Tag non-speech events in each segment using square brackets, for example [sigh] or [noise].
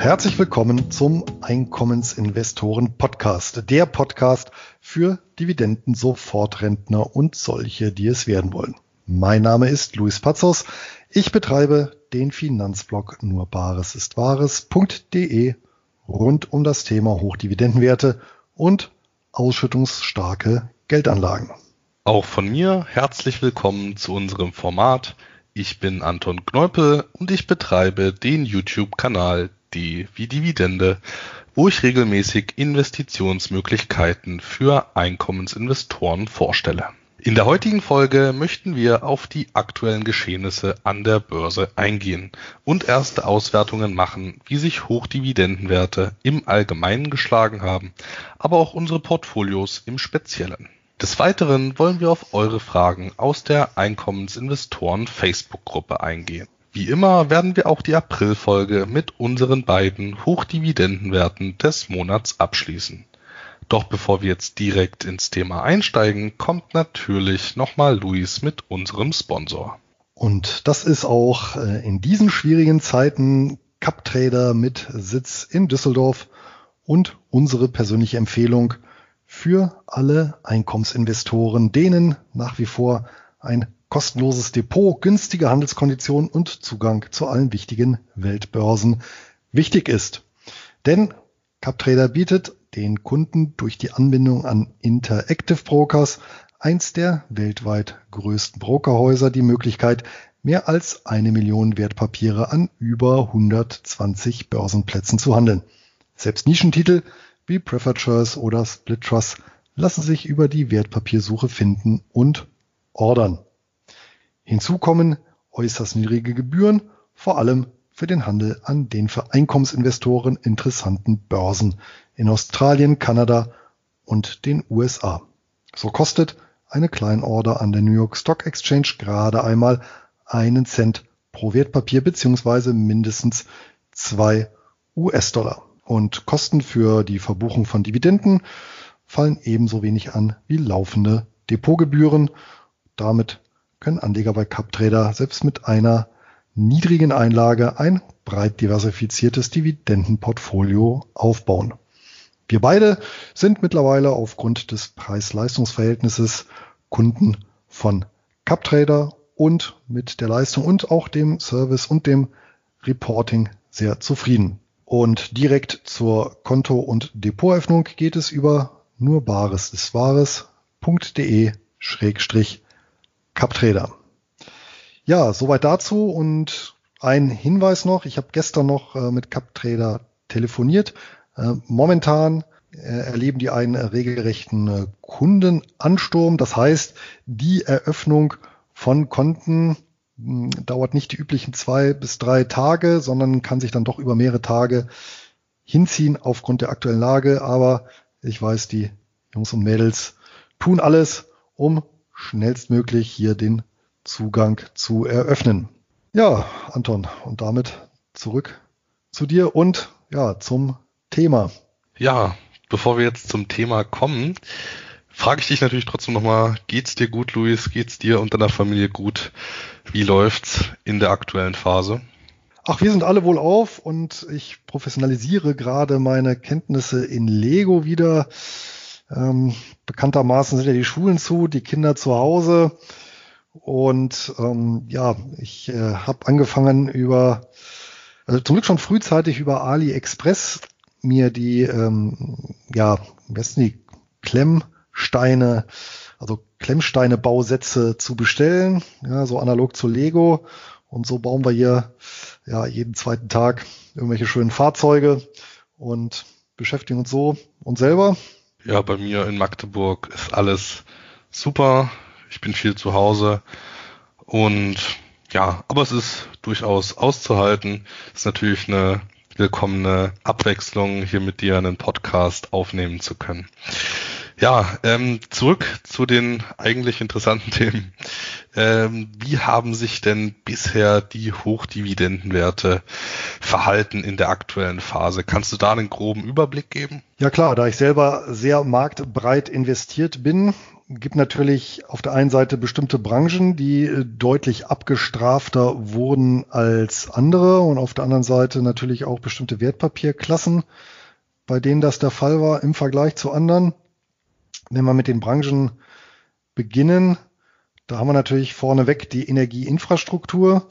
herzlich willkommen zum Einkommensinvestoren Podcast, der Podcast für Dividenden-Sofortrentner und solche, die es werden wollen. Mein Name ist Luis Pazos. Ich betreibe den Finanzblog nur Bares ist Wahres.de rund um das Thema Hochdividendenwerte und ausschüttungsstarke Geldanlagen. Auch von mir herzlich willkommen zu unserem Format. Ich bin Anton Kneupel und ich betreibe den YouTube-Kanal D wie Dividende, wo ich regelmäßig Investitionsmöglichkeiten für Einkommensinvestoren vorstelle. In der heutigen Folge möchten wir auf die aktuellen Geschehnisse an der Börse eingehen und erste Auswertungen machen, wie sich Hochdividendenwerte im Allgemeinen geschlagen haben, aber auch unsere Portfolios im Speziellen. Des Weiteren wollen wir auf eure Fragen aus der Einkommensinvestoren Facebook-Gruppe eingehen. Wie immer werden wir auch die Aprilfolge mit unseren beiden Hochdividendenwerten des Monats abschließen. Doch bevor wir jetzt direkt ins Thema einsteigen, kommt natürlich nochmal Luis mit unserem Sponsor. Und das ist auch äh, in diesen schwierigen Zeiten CupTrader mit Sitz in Düsseldorf und unsere persönliche Empfehlung für alle Einkommensinvestoren, denen nach wie vor ein kostenloses Depot, günstige Handelskonditionen und Zugang zu allen wichtigen Weltbörsen wichtig ist. Denn CupTrader bietet den Kunden durch die Anbindung an Interactive Brokers, eins der weltweit größten Brokerhäuser, die Möglichkeit, mehr als eine Million Wertpapiere an über 120 Börsenplätzen zu handeln. Selbst Nischentitel wie Preferred Shares oder Split Trust lassen sich über die Wertpapiersuche finden und ordern. Hinzu kommen äußerst niedrige Gebühren, vor allem für den Handel an den für Einkommensinvestoren interessanten Börsen in Australien, Kanada und den USA. So kostet eine Kleinorder an der New York Stock Exchange gerade einmal einen Cent pro Wertpapier beziehungsweise mindestens zwei US-Dollar. Und Kosten für die Verbuchung von Dividenden fallen ebenso wenig an wie laufende Depotgebühren. Damit können Anleger bei CupTrader selbst mit einer niedrigen Einlage ein breit diversifiziertes Dividendenportfolio aufbauen. Wir beide sind mittlerweile aufgrund des Preis-Leistungs-Verhältnisses Kunden von CupTrader und mit der Leistung und auch dem Service und dem Reporting sehr zufrieden. Und direkt zur Konto- und Depoteröffnung geht es über nur Bares ist Wahres.de Schrägstrich CupTrader. Ja, soweit dazu und ein Hinweis noch. Ich habe gestern noch äh, mit CupTrader telefoniert. Äh, momentan äh, erleben die einen regelrechten äh, Kundenansturm. Das heißt, die Eröffnung von Konten hm, dauert nicht die üblichen zwei bis drei Tage, sondern kann sich dann doch über mehrere Tage hinziehen aufgrund der aktuellen Lage. Aber ich weiß, die Jungs und Mädels tun alles, um schnellstmöglich hier den Zugang zu eröffnen. Ja, Anton, und damit zurück zu dir und ja, zum Thema. Ja, bevor wir jetzt zum Thema kommen, frage ich dich natürlich trotzdem nochmal, geht's dir gut, Luis? Geht's dir und deiner Familie gut? Wie läuft's in der aktuellen Phase? Ach, wir sind alle wohl auf und ich professionalisiere gerade meine Kenntnisse in Lego wieder. Ähm, bekanntermaßen sind ja die Schulen zu, die Kinder zu Hause. Und ähm, ja, ich äh, habe angefangen über, also zum Glück schon frühzeitig über AliExpress mir die, ähm, ja, besten die Klemmsteine, also Klemmsteine-Bausätze zu bestellen, ja, so analog zu Lego. Und so bauen wir hier ja jeden zweiten Tag irgendwelche schönen Fahrzeuge und beschäftigen uns so uns selber. Ja, bei mir in Magdeburg ist alles super. Ich bin viel zu Hause und ja, aber es ist durchaus auszuhalten. Ist natürlich eine willkommene Abwechslung, hier mit dir einen Podcast aufnehmen zu können. Ja, ähm, zurück zu den eigentlich interessanten [laughs] Themen. Ähm, wie haben sich denn bisher die Hochdividendenwerte verhalten in der aktuellen Phase? Kannst du da einen groben Überblick geben? Ja klar, da ich selber sehr marktbreit investiert bin, gibt natürlich auf der einen Seite bestimmte Branchen, die äh, deutlich abgestrafter wurden als andere und auf der anderen Seite natürlich auch bestimmte Wertpapierklassen, bei denen das der Fall war im Vergleich zu anderen. Wenn wir mit den Branchen beginnen, da haben wir natürlich vorneweg die Energieinfrastruktur,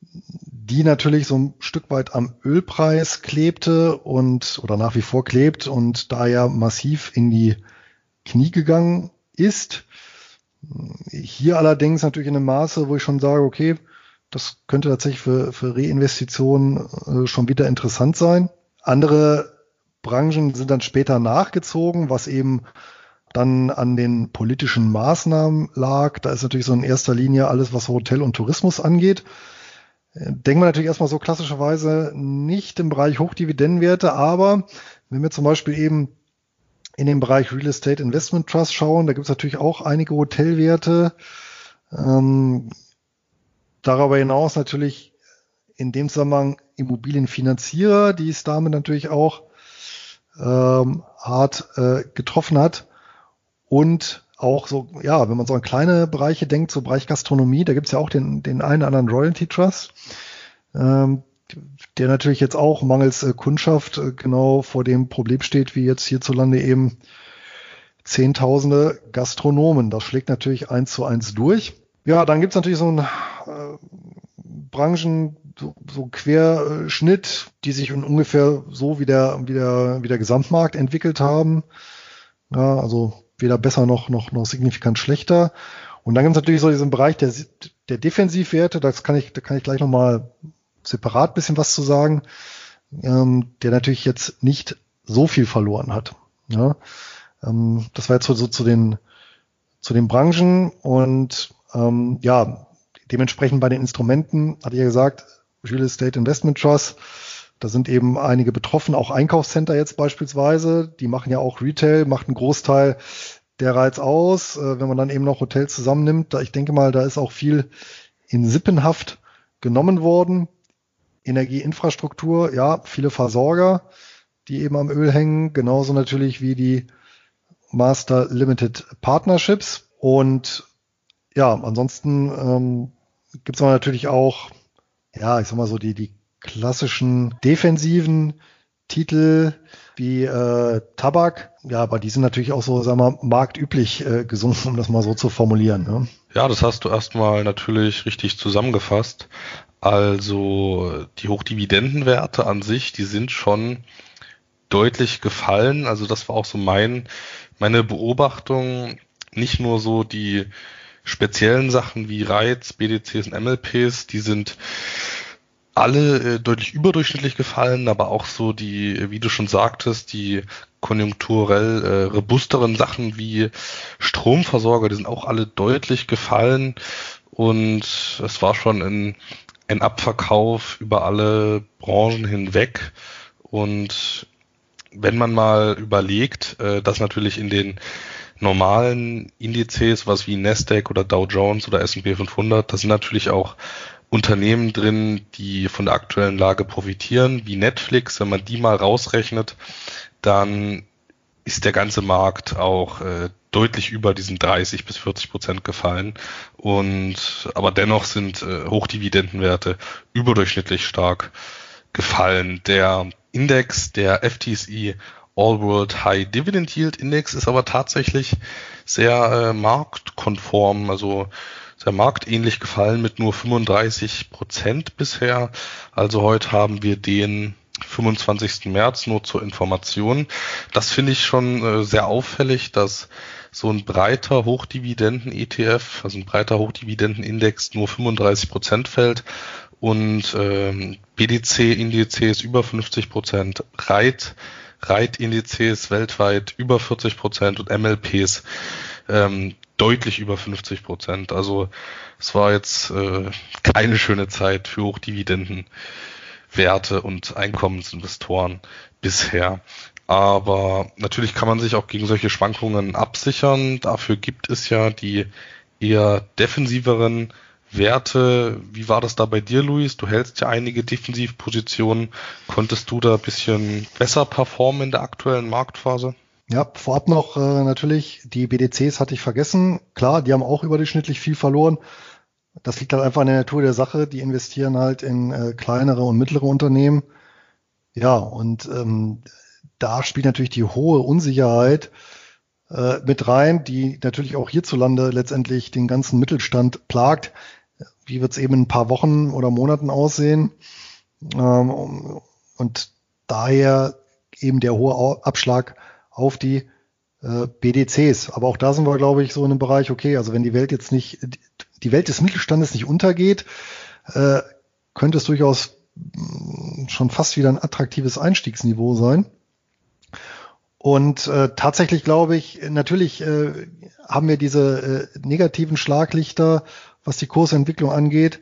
die natürlich so ein Stück weit am Ölpreis klebte und oder nach wie vor klebt und da ja massiv in die Knie gegangen ist. Hier allerdings natürlich in einem Maße, wo ich schon sage, okay, das könnte tatsächlich für, für Reinvestitionen äh, schon wieder interessant sein. Andere Branchen sind dann später nachgezogen, was eben dann an den politischen Maßnahmen lag. Da ist natürlich so in erster Linie alles, was Hotel und Tourismus angeht. Denken wir natürlich erstmal so klassischerweise nicht im Bereich Hochdividendenwerte, aber wenn wir zum Beispiel eben in den Bereich Real Estate Investment Trust schauen, da gibt es natürlich auch einige Hotelwerte. Ähm, darüber hinaus natürlich in dem Zusammenhang Immobilienfinanzierer, die es damit natürlich auch ähm, hart äh, getroffen hat. Und auch so, ja, wenn man so an kleine Bereiche denkt, so Bereich Gastronomie, da gibt es ja auch den, den einen oder anderen Royalty Trust. Ähm, der natürlich jetzt auch mangels äh, Kundschaft äh, genau vor dem Problem steht, wie jetzt hierzulande eben Zehntausende Gastronomen. Das schlägt natürlich eins zu eins durch. Ja, dann gibt's natürlich so ein äh, Branchen, so, so Querschnitt, die sich ungefähr so wie der, wie der, wie der Gesamtmarkt entwickelt haben. Ja, also weder besser noch, noch, noch signifikant schlechter. Und dann gibt es natürlich so diesen Bereich der, der Defensivwerte, das kann ich, da kann ich gleich nochmal separat bisschen was zu sagen, ähm, der natürlich jetzt nicht so viel verloren hat. Ja? Ähm, das war jetzt so, so zu den zu den Branchen und ähm, ja, dementsprechend bei den Instrumenten, hatte ich ja gesagt, Real Estate Investment Trust, da sind eben einige betroffen, auch Einkaufscenter jetzt beispielsweise, die machen ja auch Retail, macht einen Großteil der Reiz aus, äh, wenn man dann eben noch Hotels zusammennimmt, da ich denke mal, da ist auch viel in Sippenhaft genommen worden. Energieinfrastruktur, ja, viele Versorger, die eben am Öl hängen, genauso natürlich wie die Master Limited Partnerships. Und ja, ansonsten ähm, gibt es natürlich auch, ja, ich sag mal so, die, die klassischen defensiven Titel wie äh, Tabak, ja, aber die sind natürlich auch so, sagen wir, marktüblich äh, gesunken, um das mal so zu formulieren. Ne? Ja, das hast du erstmal natürlich richtig zusammengefasst. Also die Hochdividendenwerte an sich, die sind schon deutlich gefallen. Also das war auch so mein, meine Beobachtung. Nicht nur so die speziellen Sachen wie Reiz, BDCs und MLPs, die sind alle äh, deutlich überdurchschnittlich gefallen, aber auch so die, wie du schon sagtest, die konjunkturell äh, robusteren Sachen wie Stromversorger, die sind auch alle deutlich gefallen und es war schon in ein Abverkauf über alle Branchen hinweg. Und wenn man mal überlegt, äh, dass natürlich in den normalen Indizes, was wie Nasdaq oder Dow Jones oder S&P 500, da sind natürlich auch Unternehmen drin, die von der aktuellen Lage profitieren, wie Netflix. Wenn man die mal rausrechnet, dann ist der ganze Markt auch äh, deutlich über diesen 30 bis 40 Prozent gefallen. Und aber dennoch sind äh, Hochdividendenwerte überdurchschnittlich stark gefallen. Der Index der FTSE All World High Dividend Yield Index ist aber tatsächlich sehr äh, marktkonform, also sehr marktähnlich gefallen mit nur 35 Prozent bisher. Also heute haben wir den 25. März nur zur Information. Das finde ich schon äh, sehr auffällig, dass so ein breiter Hochdividenden-ETF, also ein breiter Hochdividenden-Index nur 35 Prozent fällt und ähm, BDC-Indizes über 50 Prozent, REIT, REIT-Indizes weltweit über 40 Prozent und MLPs ähm, deutlich über 50 Prozent. Also es war jetzt äh, keine schöne Zeit für Hochdividendenwerte und Einkommensinvestoren bisher. Aber natürlich kann man sich auch gegen solche Schwankungen absichern. Dafür gibt es ja die eher defensiveren Werte. Wie war das da bei dir, Luis? Du hältst ja einige Defensivpositionen. Konntest du da ein bisschen besser performen in der aktuellen Marktphase? Ja, vorab noch äh, natürlich, die BDCs hatte ich vergessen. Klar, die haben auch überdurchschnittlich viel verloren. Das liegt halt einfach an der Natur der Sache. Die investieren halt in äh, kleinere und mittlere Unternehmen. Ja, und ähm, da spielt natürlich die hohe Unsicherheit äh, mit rein, die natürlich auch hierzulande letztendlich den ganzen Mittelstand plagt. Wie wird es eben in ein paar Wochen oder Monaten aussehen? Ähm, und daher eben der hohe Abschlag auf die äh, BDCs. Aber auch da sind wir, glaube ich, so in einem Bereich, okay, also wenn die Welt jetzt nicht, die Welt des Mittelstandes nicht untergeht, äh, könnte es durchaus mm, schon fast wieder ein attraktives Einstiegsniveau sein. Und äh, tatsächlich glaube ich, natürlich äh, haben wir diese äh, negativen Schlaglichter, was die Kursentwicklung angeht.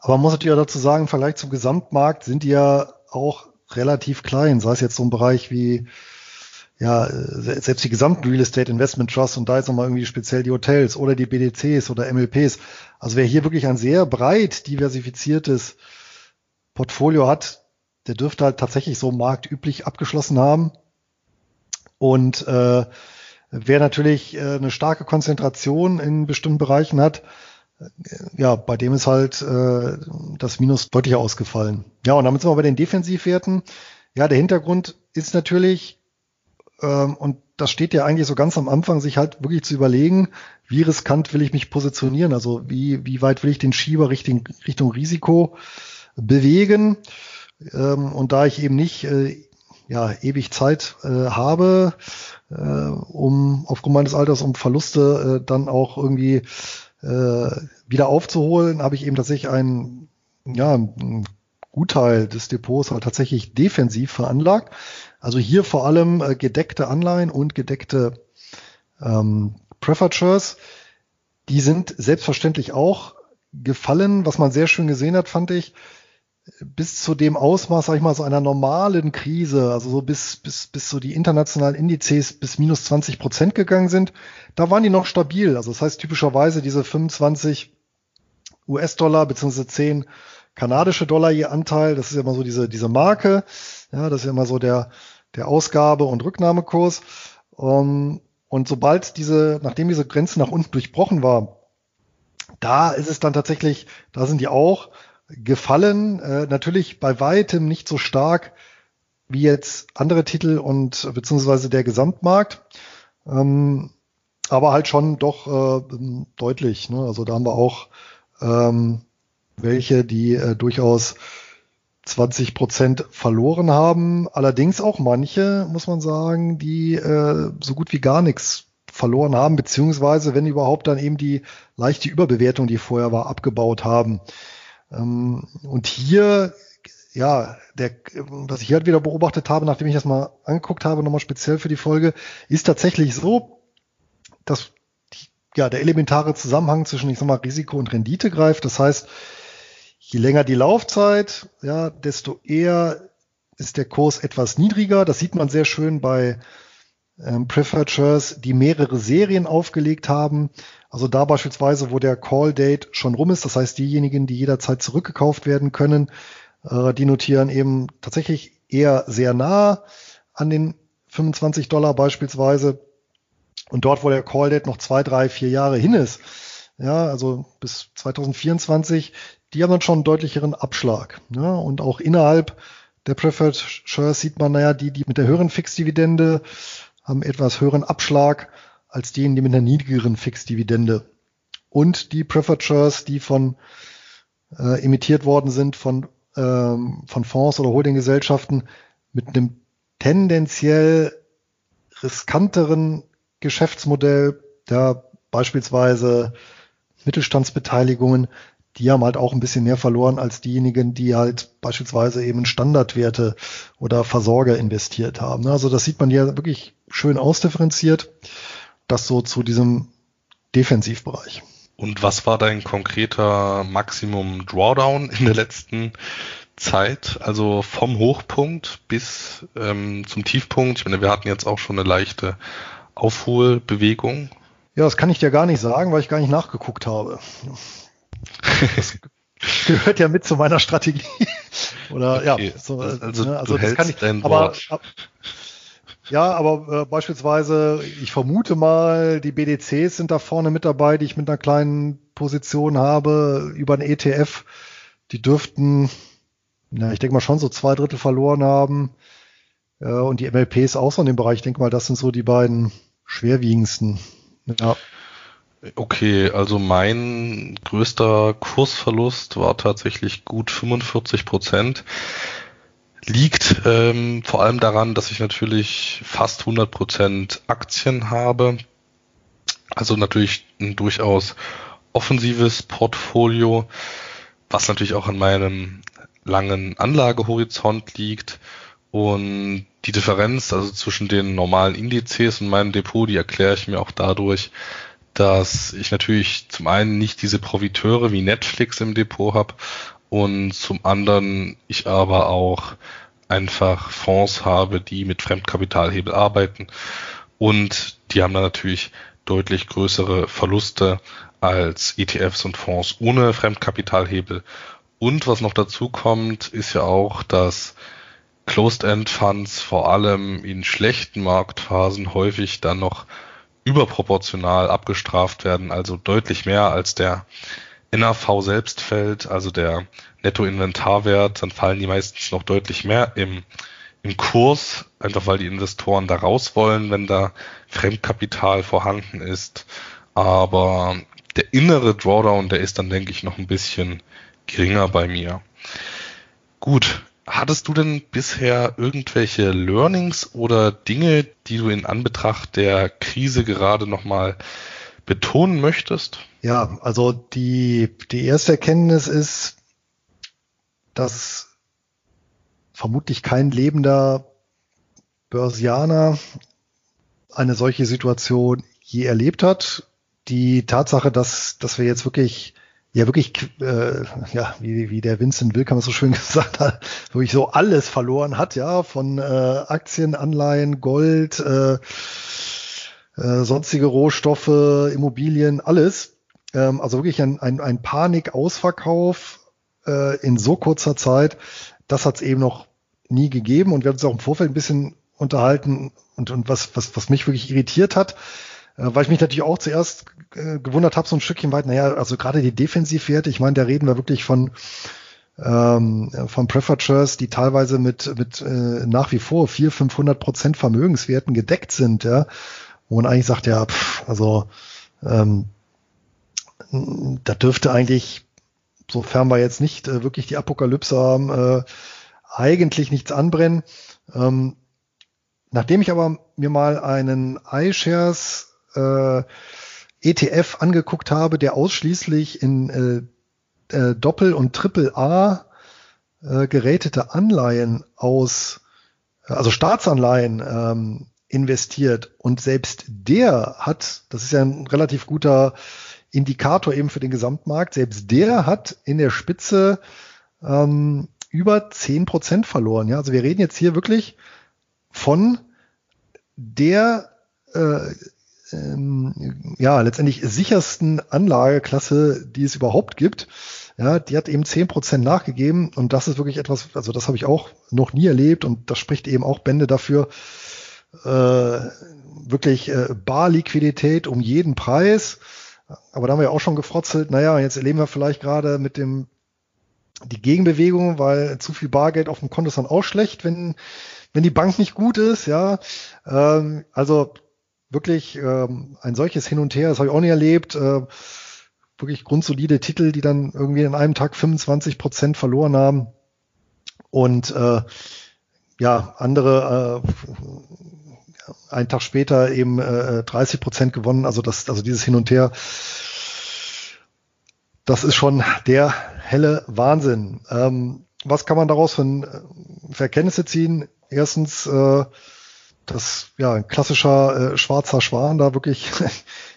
Aber man muss natürlich auch dazu sagen, im Vergleich zum Gesamtmarkt sind die ja auch relativ klein, sei es jetzt so ein Bereich wie ja, selbst die gesamten Real Estate Investment Trusts und da jetzt nochmal irgendwie speziell die Hotels oder die BDCs oder MLPs. Also wer hier wirklich ein sehr breit diversifiziertes Portfolio hat, der dürfte halt tatsächlich so marktüblich abgeschlossen haben. Und äh, wer natürlich äh, eine starke Konzentration in bestimmten Bereichen hat, äh, ja, bei dem ist halt äh, das Minus deutlich ausgefallen. Ja, und damit sind wir bei den Defensivwerten. Ja, der Hintergrund ist natürlich, und das steht ja eigentlich so ganz am Anfang, sich halt wirklich zu überlegen, wie riskant will ich mich positionieren? Also wie, wie weit will ich den Schieber Richtung, Richtung Risiko bewegen? Ähm, und da ich eben nicht äh, ja, ewig Zeit äh, habe, äh, um aufgrund meines Alters, um Verluste dann auch irgendwie wieder aufzuholen, habe ich eben tatsächlich einen, ja, einen Gutteil des Depots halt tatsächlich defensiv veranlagt. Also hier vor allem äh, gedeckte Anleihen und gedeckte ähm, Shares. Die sind selbstverständlich auch gefallen. Was man sehr schön gesehen hat, fand ich, bis zu dem Ausmaß, sag ich mal, so einer normalen Krise, also so bis, bis, bis so die internationalen Indizes bis minus 20 Prozent gegangen sind, da waren die noch stabil. Also das heißt typischerweise diese 25 US-Dollar beziehungsweise 10 kanadische Dollar je Anteil, das ist ja immer so diese, diese Marke, ja, das ist ja immer so der, der Ausgabe- und Rücknahmekurs. Um, und sobald diese, nachdem diese Grenze nach unten durchbrochen war, da ist es dann tatsächlich, da sind die auch gefallen. Äh, natürlich bei weitem nicht so stark wie jetzt andere Titel und beziehungsweise der Gesamtmarkt. Ähm, aber halt schon doch äh, deutlich. Ne? Also da haben wir auch ähm, welche, die äh, durchaus 20 Prozent verloren haben. Allerdings auch manche, muss man sagen, die äh, so gut wie gar nichts verloren haben, beziehungsweise wenn überhaupt dann eben die leichte Überbewertung, die vorher war, abgebaut haben. Ähm, und hier, ja, der, was ich hier halt wieder beobachtet habe, nachdem ich das mal angeguckt habe, nochmal speziell für die Folge, ist tatsächlich so, dass ja, der elementare Zusammenhang zwischen, ich sag mal, Risiko und Rendite greift. Das heißt, je länger die Laufzeit, ja, desto eher ist der Kurs etwas niedriger. Das sieht man sehr schön bei ähm, Preferred die mehrere Serien aufgelegt haben. Also da beispielsweise, wo der Call Date schon rum ist, das heißt diejenigen, die jederzeit zurückgekauft werden können, äh, die notieren eben tatsächlich eher sehr nah an den 25 Dollar beispielsweise. Und dort, wo der Call Date noch zwei, drei, vier Jahre hin ist, ja, also bis 2024, die haben dann schon einen deutlicheren Abschlag. Ja, und auch innerhalb der Preferred Shares sieht man, naja, die, die mit der höheren Fixdividende haben etwas höheren Abschlag als diejenigen, die mit einer niedrigeren Fixdividende. Und die Preferred Shares, die von äh, emittiert worden sind von, ähm, von Fonds oder Holdinggesellschaften mit einem tendenziell riskanteren Geschäftsmodell, da beispielsweise Mittelstandsbeteiligungen, die haben halt auch ein bisschen mehr verloren als diejenigen, die halt beispielsweise eben Standardwerte oder Versorger investiert haben. Also das sieht man hier wirklich schön ausdifferenziert. Das so zu diesem Defensivbereich. Und was war dein konkreter Maximum Drawdown in der letzten Zeit? Also vom Hochpunkt bis ähm, zum Tiefpunkt. Ich meine, wir hatten jetzt auch schon eine leichte Aufholbewegung. Ja, das kann ich dir gar nicht sagen, weil ich gar nicht nachgeguckt habe. Das gehört ja mit zu meiner Strategie. [laughs] Oder okay. ja, so, also, ne, also das kann ich. Aber, ab, ja, aber äh, beispielsweise, ich vermute mal, die BDCs sind da vorne mit dabei, die ich mit einer kleinen Position habe über ein ETF. Die dürften, na, ich denke mal schon so zwei Drittel verloren haben. Äh, und die MLPs auch so in dem Bereich. Ich denke mal, das sind so die beiden schwerwiegendsten. Ja. Okay, also mein größter Kursverlust war tatsächlich gut 45 Prozent. Liegt ähm, vor allem daran, dass ich natürlich fast 100 Prozent Aktien habe. Also natürlich ein durchaus offensives Portfolio, was natürlich auch an meinem langen Anlagehorizont liegt. Und die Differenz also zwischen den normalen Indizes und meinem Depot, die erkläre ich mir auch dadurch, dass ich natürlich zum einen nicht diese Profiteure wie Netflix im Depot habe und zum anderen ich aber auch einfach Fonds habe, die mit Fremdkapitalhebel arbeiten und die haben dann natürlich deutlich größere Verluste als ETFs und Fonds ohne Fremdkapitalhebel. Und was noch dazu kommt, ist ja auch, dass Closed-End-Funds vor allem in schlechten Marktphasen häufig dann noch überproportional abgestraft werden, also deutlich mehr als der NAV selbst fällt, also der Nettoinventarwert, dann fallen die meistens noch deutlich mehr im, im Kurs, einfach weil die Investoren da raus wollen, wenn da Fremdkapital vorhanden ist. Aber der innere Drawdown, der ist dann, denke ich, noch ein bisschen geringer bei mir. Gut, Hattest du denn bisher irgendwelche Learnings oder Dinge, die du in Anbetracht der Krise gerade nochmal betonen möchtest? Ja, also die, die erste Erkenntnis ist, dass vermutlich kein lebender Börsianer eine solche Situation je erlebt hat. Die Tatsache, dass, dass wir jetzt wirklich ja wirklich, äh, ja, wie, wie der Vincent Wilkamp so schön [laughs] gesagt hat, wirklich so alles verloren hat, ja, von äh, Aktien, Anleihen, Gold, äh, äh, sonstige Rohstoffe, Immobilien, alles. Ähm, also wirklich ein, ein, ein Panikausverkauf äh, in so kurzer Zeit, das hat es eben noch nie gegeben und wir haben uns auch im Vorfeld ein bisschen unterhalten und, und was, was, was mich wirklich irritiert hat, weil ich mich natürlich auch zuerst äh, gewundert habe, so ein Stückchen weit, naja, also gerade die Defensivwerte, ich meine, da reden wir wirklich von ähm, von Preferred die teilweise mit, mit äh, nach wie vor 400, 500 Prozent Vermögenswerten gedeckt sind, ja, wo man eigentlich sagt, ja, pff, also ähm, da dürfte eigentlich, sofern wir jetzt nicht äh, wirklich die Apokalypse haben, äh, eigentlich nichts anbrennen. Ähm, nachdem ich aber mir mal einen iShares äh, ETF angeguckt habe, der ausschließlich in äh, äh, Doppel- und Triple-A äh, gerätete Anleihen aus, also Staatsanleihen ähm, investiert. Und selbst der hat, das ist ja ein relativ guter Indikator eben für den Gesamtmarkt, selbst der hat in der Spitze ähm, über zehn Prozent verloren. Ja, also wir reden jetzt hier wirklich von der äh, ähm, ja, letztendlich sichersten Anlageklasse, die es überhaupt gibt. Ja, die hat eben zehn Prozent nachgegeben und das ist wirklich etwas, also das habe ich auch noch nie erlebt und das spricht eben auch Bände dafür, äh, wirklich äh, Barliquidität um jeden Preis. Aber da haben wir auch schon gefrotzelt, naja, jetzt erleben wir vielleicht gerade mit dem die Gegenbewegung, weil zu viel Bargeld auf dem Konto ist dann auch schlecht, wenn, wenn die Bank nicht gut ist, ja. Ähm, also wirklich ähm, ein solches Hin und Her, das habe ich auch nie erlebt. Äh, wirklich grundsolide Titel, die dann irgendwie in einem Tag 25 Prozent verloren haben. Und äh, ja, andere äh, einen Tag später eben äh, 30 Prozent gewonnen. Also das, also dieses Hin und Her, das ist schon der helle Wahnsinn. Ähm, was kann man daraus für, für Erkenntnisse ziehen? Erstens, äh, dass ja ein klassischer äh, schwarzer Schwan da wirklich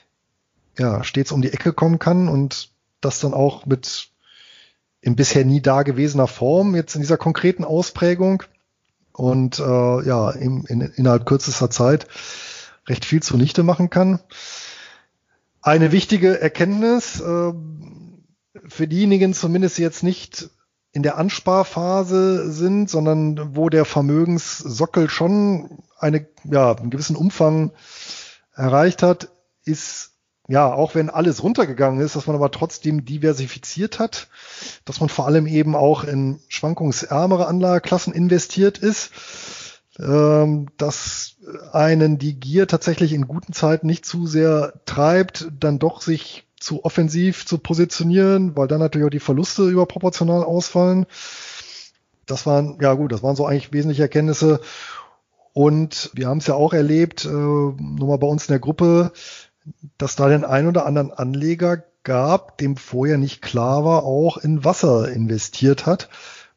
[laughs] ja stets um die Ecke kommen kann und das dann auch mit in bisher nie dagewesener Form jetzt in dieser konkreten Ausprägung und äh, ja in, in, innerhalb kürzester Zeit recht viel zunichte machen kann. Eine wichtige Erkenntnis, äh, für diejenigen zumindest jetzt nicht in der Ansparphase sind, sondern wo der Vermögenssockel schon eine, ja, einen gewissen Umfang erreicht hat, ist ja, auch wenn alles runtergegangen ist, dass man aber trotzdem diversifiziert hat, dass man vor allem eben auch in schwankungsärmere Anlageklassen investiert ist, ähm, dass einen die Gier tatsächlich in guten Zeiten nicht zu sehr treibt, dann doch sich zu offensiv zu positionieren, weil dann natürlich auch die Verluste überproportional ausfallen. Das waren, ja gut, das waren so eigentlich wesentliche Erkenntnisse. Und wir haben es ja auch erlebt, äh, nur mal bei uns in der Gruppe, dass da den ein oder anderen Anleger gab, dem vorher nicht klar war, auch in Wasser investiert hat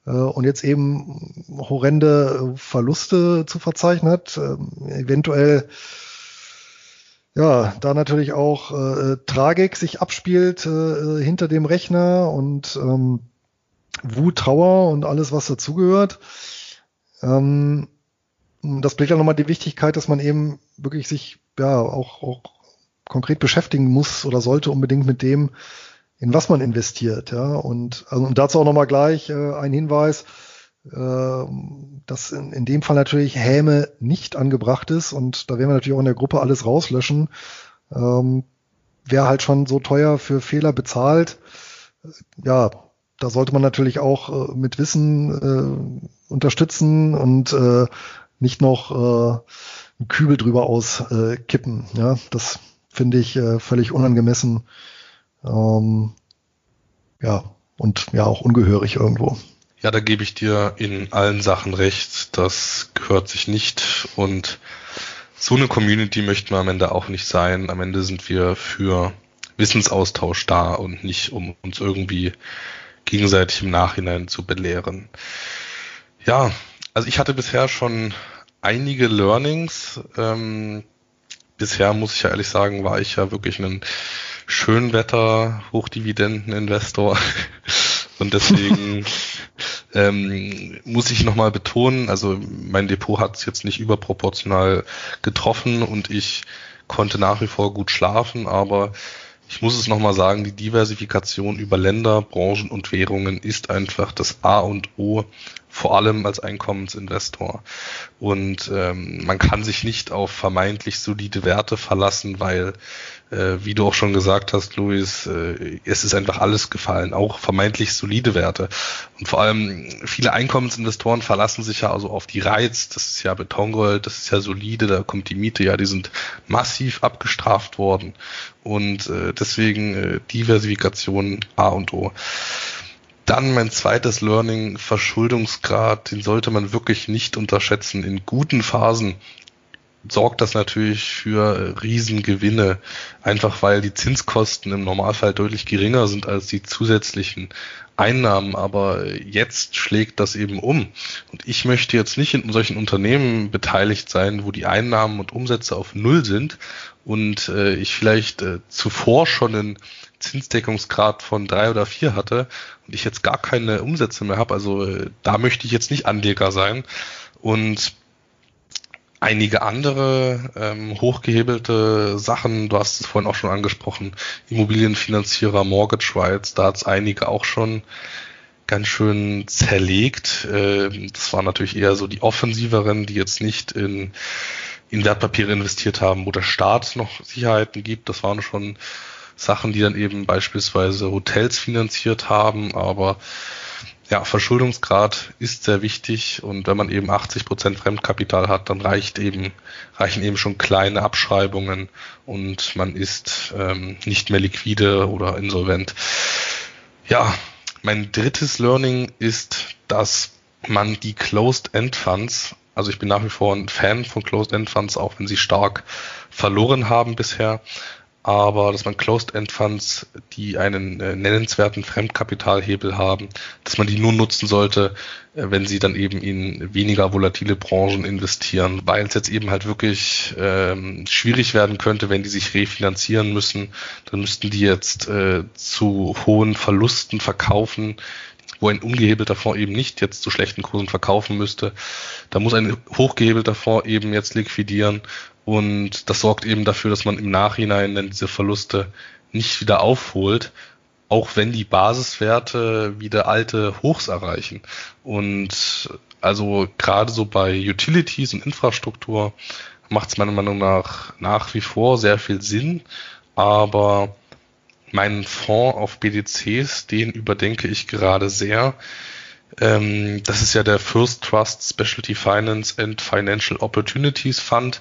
äh, und jetzt eben horrende Verluste zu verzeichnen hat, äh, eventuell ja, da natürlich auch äh, Tragik sich abspielt äh, hinter dem Rechner und ähm, Wut, Trauer und alles, was dazugehört. Ähm, das bringt ja nochmal die Wichtigkeit, dass man eben wirklich sich ja auch, auch konkret beschäftigen muss oder sollte unbedingt mit dem, in was man investiert. Ja, und, also, und dazu auch nochmal gleich äh, ein Hinweis, äh, dass in, in dem Fall natürlich Häme nicht angebracht ist und da werden wir natürlich auch in der Gruppe alles rauslöschen. Ähm, wer halt schon so teuer für Fehler bezahlt, äh, ja, da sollte man natürlich auch äh, mit Wissen äh, unterstützen und äh, nicht noch äh, einen Kübel drüber auskippen. Ja, das finde ich äh, völlig unangemessen. Ähm, ja, und ja, auch ungehörig irgendwo. Ja, da gebe ich dir in allen Sachen recht. Das gehört sich nicht. Und so eine Community möchten wir am Ende auch nicht sein. Am Ende sind wir für Wissensaustausch da und nicht, um uns irgendwie gegenseitig im Nachhinein zu belehren. Ja, also ich hatte bisher schon einige Learnings. Ähm, bisher muss ich ja ehrlich sagen, war ich ja wirklich ein Schönwetter Hochdividenden-Investor. [laughs] Und deswegen [laughs] ähm, muss ich nochmal betonen, also mein Depot hat es jetzt nicht überproportional getroffen und ich konnte nach wie vor gut schlafen, aber ich muss es nochmal sagen, die Diversifikation über Länder, Branchen und Währungen ist einfach das A und O, vor allem als Einkommensinvestor. Und ähm, man kann sich nicht auf vermeintlich solide Werte verlassen, weil äh, wie du auch schon gesagt hast, Luis, äh, es ist einfach alles gefallen, auch vermeintlich solide Werte. Und vor allem viele Einkommensinvestoren verlassen sich ja also auf die Reiz, das ist ja Betongold, das ist ja solide, da kommt die Miete, ja, die sind massiv abgestraft worden. Und äh, deswegen äh, Diversifikation A und O. Dann mein zweites Learning, Verschuldungsgrad, den sollte man wirklich nicht unterschätzen. In guten Phasen sorgt das natürlich für Riesengewinne, einfach weil die Zinskosten im Normalfall deutlich geringer sind als die zusätzlichen Einnahmen, aber jetzt schlägt das eben um. Und ich möchte jetzt nicht in solchen Unternehmen beteiligt sein, wo die Einnahmen und Umsätze auf Null sind und äh, ich vielleicht äh, zuvor schon einen Zinsdeckungsgrad von drei oder vier hatte und ich jetzt gar keine Umsätze mehr habe. Also äh, da möchte ich jetzt nicht Anleger sein. Und einige andere ähm, hochgehebelte Sachen, du hast es vorhin auch schon angesprochen, Immobilienfinanzierer, Mortgage Rights, da hat es einige auch schon ganz schön zerlegt. Ähm, das waren natürlich eher so die offensiveren, die jetzt nicht in, in Wertpapiere investiert haben, wo der Staat noch Sicherheiten gibt. Das waren schon Sachen, die dann eben beispielsweise Hotels finanziert haben, aber ja, Verschuldungsgrad ist sehr wichtig und wenn man eben 80 Prozent Fremdkapital hat, dann reicht eben, reichen eben schon kleine Abschreibungen und man ist ähm, nicht mehr liquide oder insolvent. Ja, mein drittes Learning ist, dass man die Closed-End Funds, also ich bin nach wie vor ein Fan von Closed-End Funds, auch wenn sie stark verloren haben bisher, aber dass man Closed-End-Funds, die einen äh, nennenswerten Fremdkapitalhebel haben, dass man die nur nutzen sollte, äh, wenn sie dann eben in weniger volatile Branchen investieren, weil es jetzt eben halt wirklich ähm, schwierig werden könnte, wenn die sich refinanzieren müssen, dann müssten die jetzt äh, zu hohen Verlusten verkaufen, wo ein ungehebelter Fonds eben nicht jetzt zu schlechten Kursen verkaufen müsste. Da muss ein hochgehebelter Fonds eben jetzt liquidieren und das sorgt eben dafür, dass man im Nachhinein dann diese Verluste nicht wieder aufholt, auch wenn die Basiswerte wieder alte Hochs erreichen. Und also gerade so bei Utilities und Infrastruktur macht es meiner Meinung nach nach wie vor sehr viel Sinn, aber meinen Fonds auf BDCs, den überdenke ich gerade sehr. Ähm, das ist ja der First Trust Specialty Finance and Financial Opportunities Fund.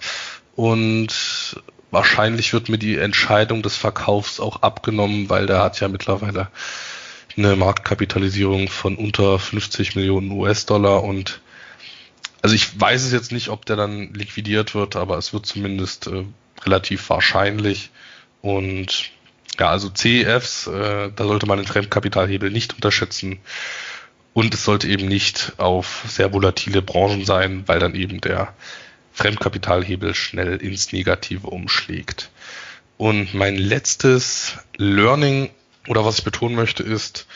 Und wahrscheinlich wird mir die Entscheidung des Verkaufs auch abgenommen, weil der hat ja mittlerweile eine Marktkapitalisierung von unter 50 Millionen US-Dollar. Und also ich weiß es jetzt nicht, ob der dann liquidiert wird, aber es wird zumindest äh, relativ wahrscheinlich. Und ja, also CEFs, äh, da sollte man den Fremdkapitalhebel nicht unterschätzen. Und es sollte eben nicht auf sehr volatile Branchen sein, weil dann eben der Fremdkapitalhebel schnell ins Negative umschlägt. Und mein letztes Learning oder was ich betonen möchte ist,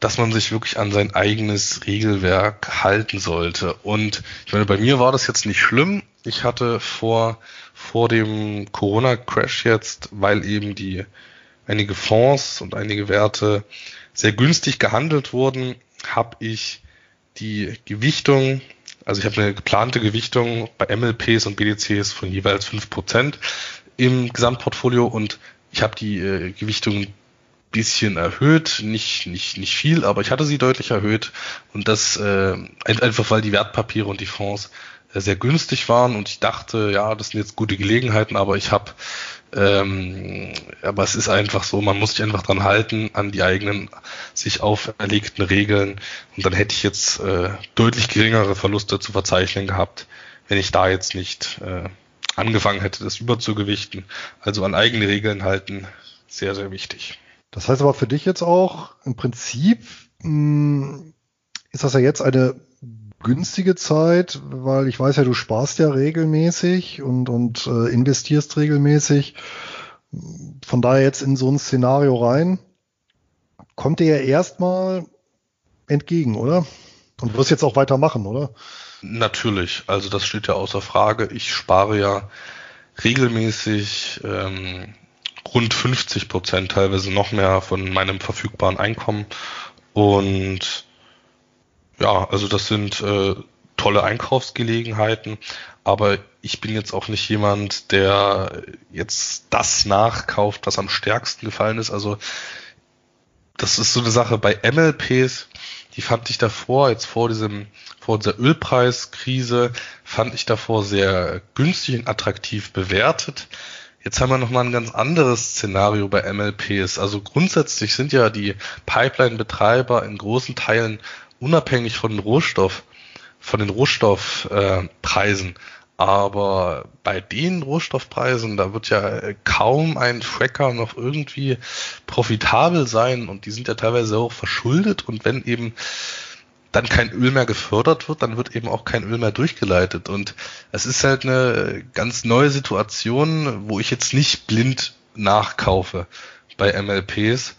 dass man sich wirklich an sein eigenes Regelwerk halten sollte. Und ich meine, bei mir war das jetzt nicht schlimm. Ich hatte vor, vor dem Corona-Crash jetzt, weil eben die einige Fonds und einige Werte sehr günstig gehandelt wurden, habe ich die Gewichtung, also ich habe eine geplante Gewichtung bei MLPs und BDCs von jeweils fünf Prozent im Gesamtportfolio und ich habe die äh, Gewichtung bisschen erhöht, nicht, nicht, nicht viel, aber ich hatte sie deutlich erhöht und das äh, einfach, weil die Wertpapiere und die Fonds sehr günstig waren und ich dachte, ja, das sind jetzt gute Gelegenheiten, aber ich habe ähm, aber es ist einfach so, man muss sich einfach dran halten, an die eigenen sich auferlegten Regeln. Und dann hätte ich jetzt äh, deutlich geringere Verluste zu verzeichnen gehabt, wenn ich da jetzt nicht äh, angefangen hätte, das überzugewichten. Also an eigene Regeln halten, sehr, sehr wichtig. Das heißt aber für dich jetzt auch im Prinzip mh, hm, ist das ja jetzt eine günstige Zeit, weil ich weiß ja, du sparst ja regelmäßig und, und äh, investierst regelmäßig. Von daher jetzt in so ein Szenario rein, kommt dir ja erstmal entgegen, oder? Und wirst jetzt auch weitermachen, oder? Natürlich, also das steht ja außer Frage. Ich spare ja regelmäßig ähm, rund 50 Prozent, teilweise noch mehr von meinem verfügbaren Einkommen. Und ja, also das sind äh, tolle Einkaufsgelegenheiten, aber ich bin jetzt auch nicht jemand, der jetzt das nachkauft, was am stärksten gefallen ist. Also das ist so eine Sache bei MLPs, die fand ich davor, jetzt vor diesem, vor dieser Ölpreiskrise, fand ich davor sehr günstig und attraktiv bewertet. Jetzt haben wir nochmal ein ganz anderes Szenario bei MLPs. Also grundsätzlich sind ja die Pipeline-Betreiber in großen Teilen unabhängig von den Rohstoff, von den Rohstoffpreisen. Äh, aber bei den Rohstoffpreisen, da wird ja kaum ein Tracker noch irgendwie profitabel sein und die sind ja teilweise auch verschuldet und wenn eben dann kein Öl mehr gefördert wird, dann wird eben auch kein Öl mehr durchgeleitet. Und es ist halt eine ganz neue Situation, wo ich jetzt nicht blind nachkaufe bei MLPs.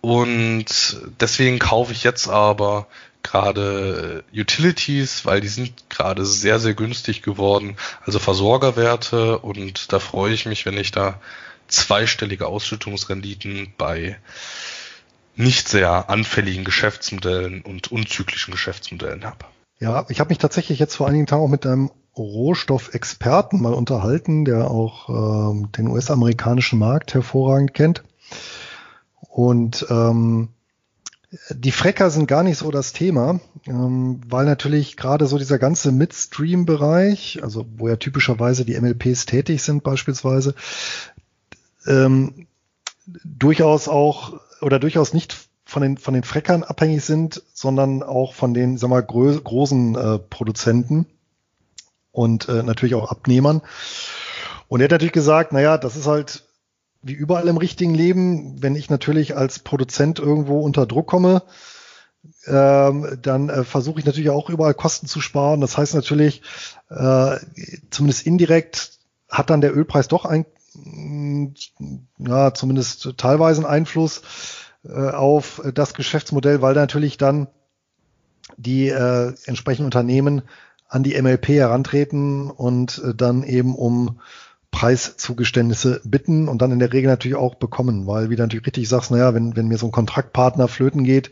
Und deswegen kaufe ich jetzt aber gerade Utilities, weil die sind gerade sehr, sehr günstig geworden. Also Versorgerwerte und da freue ich mich, wenn ich da zweistellige Ausschüttungsrenditen bei nicht sehr anfälligen Geschäftsmodellen und unzyklischen Geschäftsmodellen habe. Ja, ich habe mich tatsächlich jetzt vor einigen Tagen auch mit einem Rohstoffexperten mal unterhalten, der auch ähm, den US-amerikanischen Markt hervorragend kennt. Und ähm, die Frecker sind gar nicht so das Thema, ähm, weil natürlich gerade so dieser ganze Midstream-Bereich, also wo ja typischerweise die MLPs tätig sind beispielsweise, ähm, durchaus auch oder durchaus nicht von den, von den Freckern abhängig sind, sondern auch von den, sag mal, grö großen äh, Produzenten und äh, natürlich auch Abnehmern. Und er hat natürlich gesagt, naja, das ist halt wie überall im richtigen Leben, wenn ich natürlich als Produzent irgendwo unter Druck komme, ähm, dann äh, versuche ich natürlich auch überall Kosten zu sparen. Das heißt natürlich, äh, zumindest indirekt hat dann der Ölpreis doch ein, ja, zumindest teilweise einen Einfluss. äh, auf das Geschäftsmodell, weil natürlich dann die äh, entsprechenden Unternehmen an die MLP herantreten und äh, dann eben um Preiszugeständnisse bitten und dann in der Regel natürlich auch bekommen, weil wie du natürlich richtig sagst, naja, wenn, wenn mir so ein Kontraktpartner flöten geht,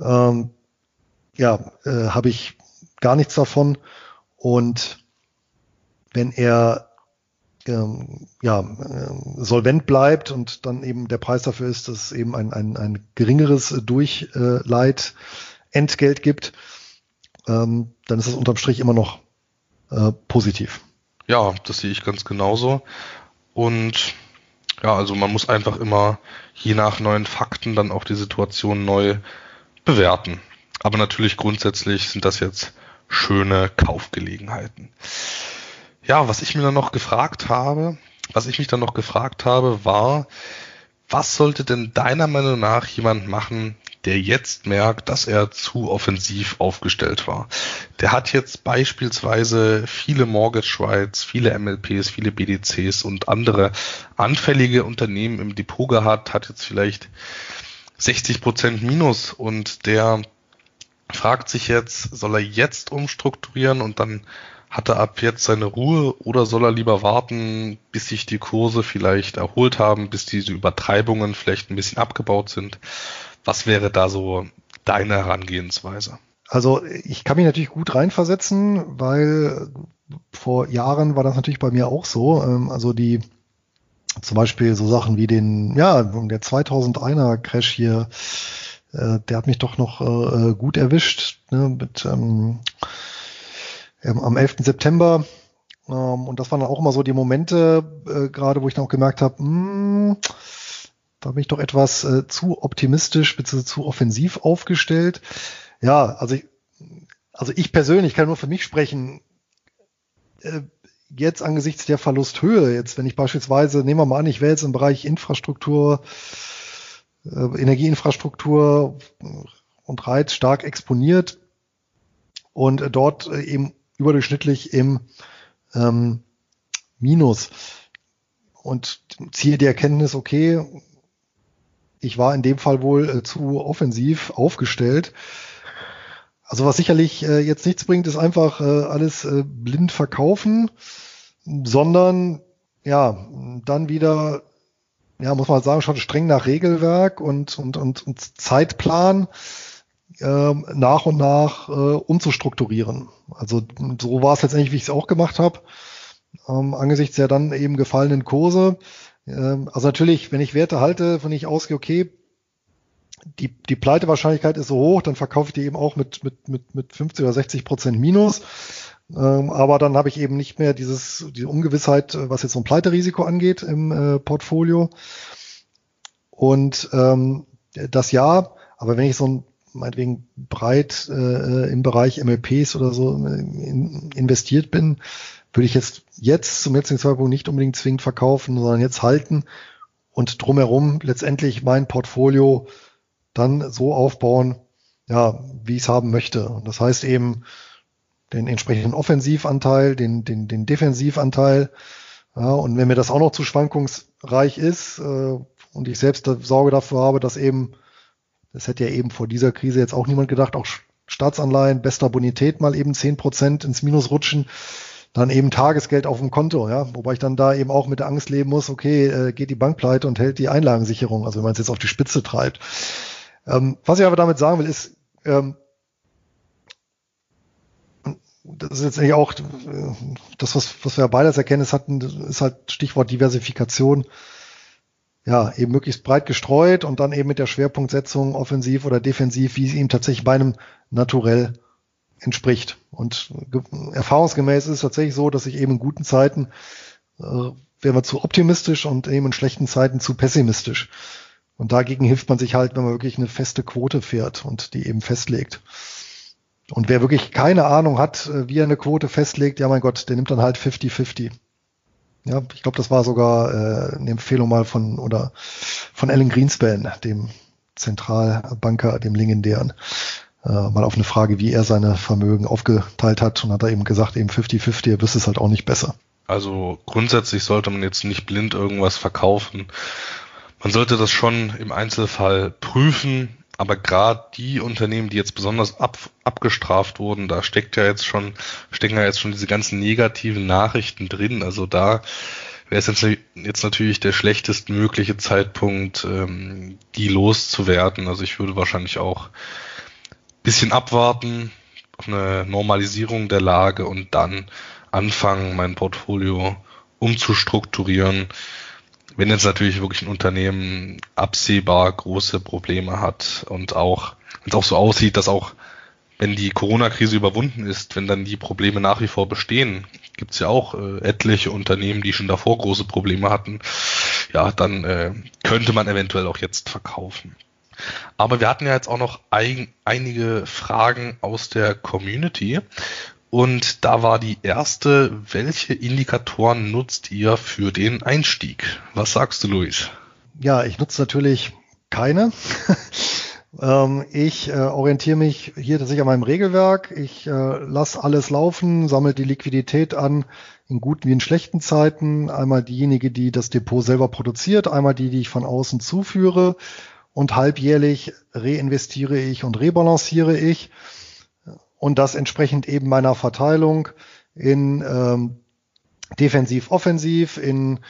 ähm, ja, äh, habe ich gar nichts davon. Und wenn er ähm, ja, äh, solvent bleibt und dann eben der Preis dafür ist, dass es eben ein, ein, ein geringeres Durchleitentgelt gibt, ähm, dann ist das unterm Strich immer noch äh, positiv. Ja, das sehe ich ganz genauso. Und ja, also man muss einfach immer je nach neuen Fakten dann auch die Situation neu bewerten. Aber natürlich grundsätzlich sind das jetzt schöne Kaufgelegenheiten. Ja, was ich mir dann noch gefragt habe, was ich mich dann noch gefragt habe, war, was sollte denn deiner Meinung nach jemand machen, der jetzt merkt, dass er zu offensiv aufgestellt war? Der hat jetzt beispielsweise viele Mortgage Rights, viele MLPs, viele BDCs und andere anfällige Unternehmen im Depot gehabt, hat jetzt vielleicht 60 Prozent Minus und der fragt sich jetzt, soll er jetzt umstrukturieren und dann hat er ab jetzt seine Ruhe oder soll er lieber warten, bis sich die Kurse vielleicht erholt haben, bis diese Übertreibungen vielleicht ein bisschen abgebaut sind? Was wäre da so deine Herangehensweise? Also ich kann mich natürlich gut reinversetzen, weil vor Jahren war das natürlich bei mir auch so. Ähm, also die zum Beispiel so Sachen wie den, ja, der 2001er Crash hier, äh, der hat mich doch noch äh, gut erwischt. Ne, mit, ähm, ähm, am 11. September. Ähm, und das waren dann auch immer so die Momente, äh, gerade wo ich dann auch gemerkt habe, hm, da bin ich doch etwas äh, zu optimistisch bzw. zu offensiv aufgestellt. Ja, also ich, also ich persönlich kann nur für mich sprechen. Äh, jetzt angesichts der Verlusthöhe, jetzt wenn ich beispielsweise, nehmen wir mal an, ich wäre jetzt im Bereich Infrastruktur, äh, Energieinfrastruktur und Reiz stark exponiert und dort äh, eben überdurchschnittlich im ähm, Minus und ziehe die Erkenntnis, okay, ich war in dem Fall wohl äh, zu offensiv aufgestellt. Also was sicherlich äh, jetzt nichts bringt, ist einfach äh, alles äh, blind verkaufen, sondern ja, dann wieder, ja, muss man sagen, schon streng nach Regelwerk und, und, und, und Zeitplan äh, nach und nach äh, umzustrukturieren. Also so war es letztendlich, wie ich es auch gemacht habe, ähm, angesichts der dann eben gefallenen Kurse. Ähm, also natürlich, wenn ich Werte halte, von ich ausgehe, okay, die, die Pleitewahrscheinlichkeit ist so hoch, dann verkaufe ich die eben auch mit, mit, mit, mit 50 oder 60 Prozent Minus. Ähm, aber dann habe ich eben nicht mehr dieses, diese Ungewissheit, was jetzt so ein Pleiterisiko angeht im äh, Portfolio. Und ähm, das ja, aber wenn ich so ein meinetwegen breit äh, im Bereich MLPs oder so in, investiert bin, würde ich jetzt, jetzt zum jetzigen Zeitpunkt nicht unbedingt zwingend verkaufen, sondern jetzt halten und drumherum letztendlich mein Portfolio dann so aufbauen, ja, wie ich es haben möchte. Und das heißt eben den entsprechenden Offensivanteil, den, den, den Defensivanteil. Ja, und wenn mir das auch noch zu schwankungsreich ist äh, und ich selbst Sorge dafür habe, dass eben das hätte ja eben vor dieser Krise jetzt auch niemand gedacht. Auch Staatsanleihen, bester Bonität mal eben zehn Prozent ins Minus rutschen. Dann eben Tagesgeld auf dem Konto, ja, wobei ich dann da eben auch mit der Angst leben muss, okay, äh, geht die Bank pleite und hält die Einlagensicherung, also wenn man es jetzt auf die Spitze treibt. Ähm, was ich aber damit sagen will, ist, ähm, das ist jetzt eigentlich auch äh, das, was, was wir beides erkennen, ist, hat, ist halt Stichwort Diversifikation ja, eben möglichst breit gestreut und dann eben mit der Schwerpunktsetzung offensiv oder defensiv, wie es ihm tatsächlich bei einem Naturell entspricht. Und erfahrungsgemäß ist es tatsächlich so, dass ich eben in guten Zeiten äh, wären wir zu optimistisch und eben in schlechten Zeiten zu pessimistisch. Und dagegen hilft man sich halt, wenn man wirklich eine feste Quote fährt und die eben festlegt. Und wer wirklich keine Ahnung hat, äh, wie er eine Quote festlegt, ja mein Gott, der nimmt dann halt 50-50. Ja, ich glaube, das war sogar äh, eine Empfehlung mal von oder von Alan Greenspan, dem Zentralbanker, dem legendären, äh, mal auf eine Frage, wie er seine Vermögen aufgeteilt hat und hat er eben gesagt, eben 50-50, ihr wisst es halt auch nicht besser. Also grundsätzlich sollte man jetzt nicht blind irgendwas verkaufen. man sollte das schon im Einzelfall prüfen, aber gerade die Unternehmen, die jetzt besonders ab, abgestraft wurden, da steckt ja jetzt schon, stecken ja jetzt schon diese ganzen negativen Nachrichten drin. Also da wäre es jetzt, jetzt natürlich der schlechtestmögliche Zeitpunkt, ähm, die loszuwerden. Also ich würde wahrscheinlich auch bisschen abwarten auf eine Normalisierung der Lage und dann anfangen, mein Portfolio umzustrukturieren wenn jetzt natürlich wirklich ein Unternehmen absehbar große Probleme hat und auch, wenn es auch so aussieht, dass auch, wenn die Corona-Krise überwunden ist, wenn dann die Probleme nach wie vor bestehen, gibt es ja auch äh, etliche Unternehmen, die schon davor große Probleme hatten, ja, dann äh, könnte man eventuell auch jetzt verkaufen. Aber wir hatten ja jetzt auch noch ein, einige Fragen aus der Community und da war die erste, welche Indikatoren nutzt ihr für den Einstieg? Was sagst du, Luis? Ja, ich nutze natürlich keine. [laughs] Ähm, ich äh, orientiere mich hier tatsächlich an meinem Regelwerk. Ich äh, lasse alles laufen, sammle die Liquidität an in guten wie in schlechten Zeiten. Einmal diejenige, die das Depot selber produziert, einmal die, die ich von außen zuführe. Und halbjährlich reinvestiere ich und rebalanciere ich und das entsprechend eben meiner Verteilung in ähm, defensiv, offensiv, in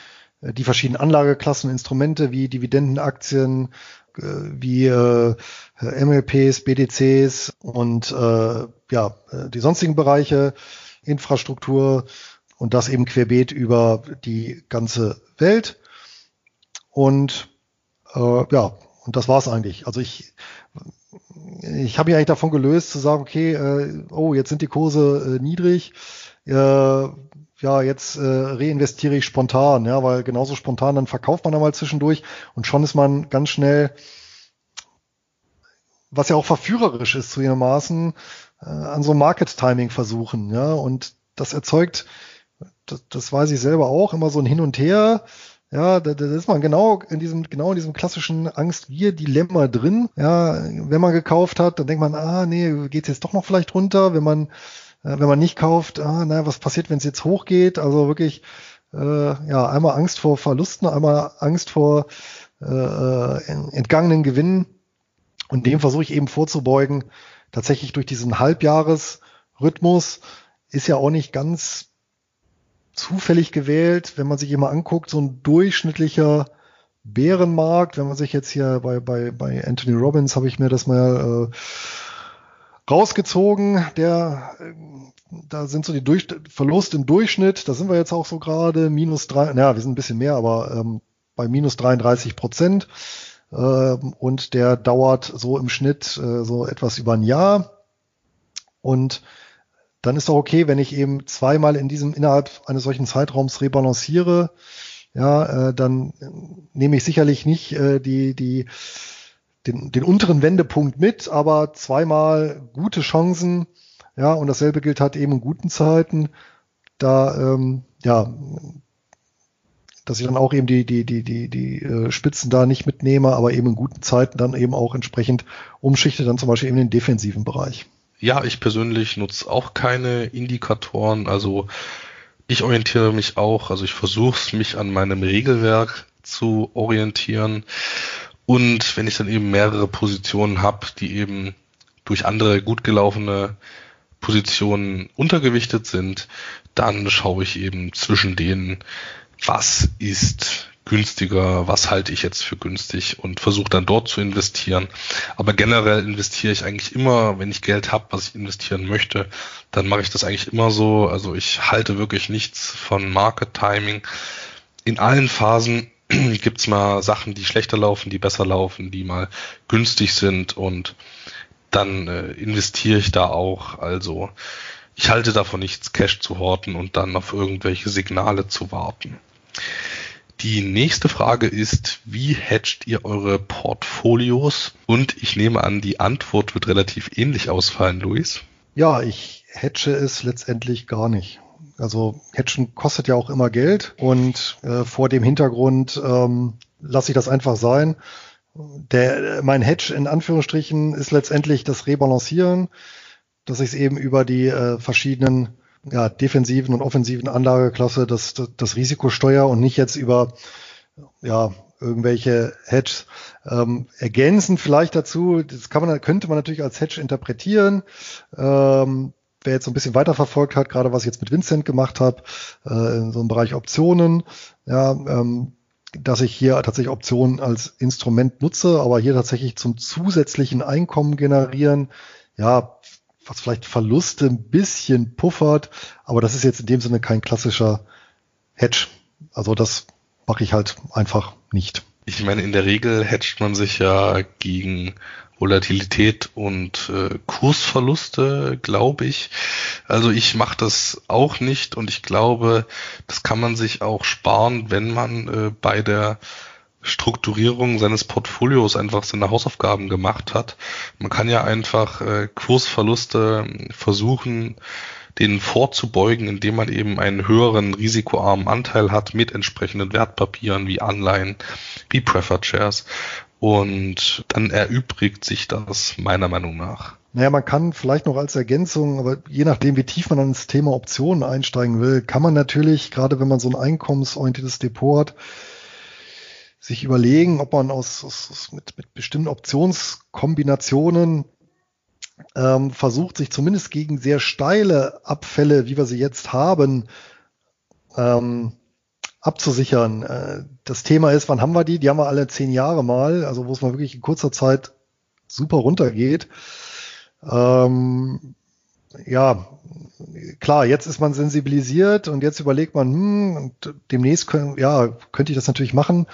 äh, die verschiedenen Anlageklassen, Instrumente wie Dividendenaktien, äh, wie äh, MLPs, BDCs und äh, ja, äh, die sonstigen Bereiche, Infrastruktur und das eben querbeet über die ganze Welt. Und äh, ja, und das war's eigentlich. Also ich ich habe mich eigentlich davon gelöst zu sagen, okay, äh, oh, jetzt sind die Kurse äh, niedrig, äh, ja, jetzt äh, reinvestiere ich spontan, ja, weil genauso spontan dann verkauft man einmal zwischendurch und schon ist man ganz schnell, was ja auch verführerisch ist zu ihrem Maßen, äh, an so Market Timing versuchen, ja, und das erzeugt, das, das weiß ich selber auch, immer so ein Hin und Her, ja, da, da ist man genau in diesem, genau in diesem klassischen Angst-Gier-Dilemma drin. Ja, wenn man gekauft hat, dann denkt man, ah, nee, geht's jetzt doch noch vielleicht runter. Wenn man, äh, wenn man nicht kauft, ah, naja, was passiert, wenn es jetzt hochgeht? Also wirklich, äh, ja, einmal Angst vor Verlusten, einmal Angst vor äh, äh entgangenen Gewinnen. Und dem versuche ich eben vorzubeugen. Tatsächlich durch diesen Halbjahresrhythmus ist ja auch nicht ganz zufällig gewählt, wenn man sich immer anguckt, so ein durchschnittlicher Bärenmarkt, wenn man sich jetzt hier bei, bei, bei Anthony Robbins habe ich mir das mal äh, rausgezogen, der äh, da sind so die Durch Verlust im Durchschnitt, da sind wir jetzt auch so gerade, minus drei, naja, wir sind ein bisschen mehr, aber ähm, bei minus 33 Prozent. Ähm, und der dauert so im Schnitt äh, so etwas über ein Jahr. Und dann ist doch okay, wenn ich eben zweimal in diesem innerhalb eines solchen Zeitraums rebalanciere. Ja, äh, dann nehme ich sicherlich nicht äh, die die den, den unteren Wendepunkt mit, aber zweimal gute Chancen. Ja, und dasselbe gilt halt eben in guten Zeiten. Da ähm, ja, dass ich dann auch eben die, die, die, die, die äh, Spitzen da nicht mitnehme, aber eben in guten Zeiten dann eben auch entsprechend umschichte, dann zum Beispiel eben den defensiven Bereich. Ja, ich persönlich nutze auch keine Indikatoren. Also ich orientiere mich auch, also ich versuche mich an meinem Regelwerk zu orientieren. Und wenn ich dann eben mehrere Positionen habe, die eben durch andere gut gelaufene Positionen untergewichtet sind, dann schaue ich eben zwischen denen, was ist günstiger, was halte ich jetzt für günstig und versuche dann dort zu investieren. Aber generell investiere ich eigentlich immer, wenn ich Geld habe, was ich investieren möchte, dann mache ich das eigentlich immer so. Also ich halte wirklich nichts von Market Timing. In allen Phasen [clears throat] gibt's mal Sachen, die schlechter laufen, die besser laufen, die mal günstig sind und dann äh, investiere ich da auch. Also ich halte davon nichts, Cash zu horten und dann auf irgendwelche Signale zu warten. Die nächste Frage ist, wie hedgt ihr eure Portfolios? Und ich nehme an, die Antwort wird relativ ähnlich ausfallen, Luis. Ja, ich hedge es letztendlich gar nicht. Also Hedgen kostet ja auch immer Geld und äh, vor dem Hintergrund ähm, lasse ich das einfach sein. Der, mein Hedge in Anführungsstrichen ist letztendlich das Rebalancieren, dass ich es eben über die äh, verschiedenen ja, defensiven und offensiven Anlageklasse das, das, das Risiko und nicht jetzt über ja, irgendwelche Hedges ähm, ergänzen vielleicht dazu. Das kann man, könnte man natürlich als Hedge interpretieren. Ähm, wer jetzt so ein bisschen weiterverfolgt hat, gerade was ich jetzt mit Vincent gemacht habe, äh, in so einem Bereich Optionen, ja, ähm, dass ich hier tatsächlich Optionen als Instrument nutze, aber hier tatsächlich zum zusätzlichen Einkommen generieren, ja, was vielleicht Verluste ein bisschen puffert, aber das ist jetzt in dem Sinne kein klassischer Hedge. Also das mache ich halt einfach nicht. Ich meine, in der Regel hedgt man sich ja gegen Volatilität und äh, Kursverluste, glaube ich. Also ich mache das auch nicht und ich glaube, das kann man sich auch sparen, wenn man äh, bei der Strukturierung seines Portfolios einfach seine Hausaufgaben gemacht hat. Man kann ja einfach äh, Kursverluste versuchen, denen vorzubeugen, indem man eben einen höheren risikoarmen Anteil hat mit entsprechenden Wertpapieren wie Anleihen, wie Preferred Shares. Und dann erübrigt sich das meiner Meinung nach. Naja, man kann vielleicht noch als Ergänzung, aber je nachdem, wie tief man ins Thema Optionen einsteigen will, kann man natürlich, gerade wenn man so ein einkommensorientiertes Depot hat, sich überlegen, ob man aus, aus mit, mit bestimmten Optionskombinationen ähm, versucht, sich zumindest gegen sehr steile Abfälle, wie wir sie jetzt haben, ähm, abzusichern. Äh, das Thema ist, wann haben wir die? Die haben wir alle zehn Jahre mal, also wo es mal wirklich in kurzer Zeit super runtergeht. Ähm, ja, klar, jetzt ist man sensibilisiert und jetzt überlegt man, hm, und demnächst können, ja, könnte ich das natürlich machen.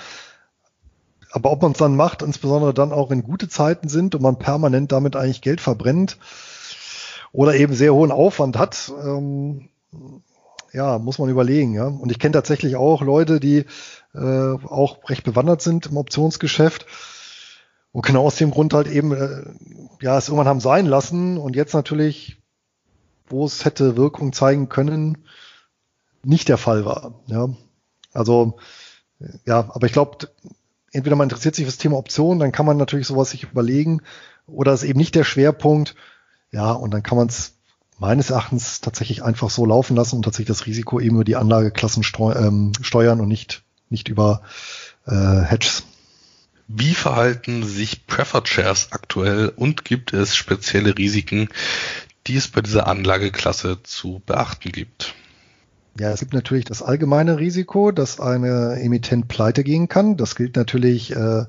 Aber ob man es dann macht, insbesondere dann auch in gute Zeiten sind und man permanent damit eigentlich Geld verbrennt oder eben sehr hohen Aufwand hat, ähm, ja, muss man überlegen. Ja. Und ich kenne tatsächlich auch Leute, die äh, auch recht bewandert sind im Optionsgeschäft und genau aus dem Grund halt eben, äh, ja, es irgendwann haben sein lassen und jetzt natürlich, wo es hätte Wirkung zeigen können, nicht der Fall war. Ja. Also, ja, aber ich glaube, entweder man interessiert sich für das Thema Optionen, dann kann man natürlich sowas sich überlegen, oder ist eben nicht der Schwerpunkt. Ja, und dann kann man es meines Erachtens tatsächlich einfach so laufen lassen und tatsächlich das Risiko eben über die Anlageklassen ähm, steuern und nicht, nicht über äh, Hedges. Wie verhalten sich Preferred Shares aktuell und gibt es spezielle Risiken, die es bei dieser Anlageklasse zu beachten gibt? Ja, es gibt natürlich das allgemeine Risiko, dass eine Emittent pleite gehen kann. Das gilt natürlich äh,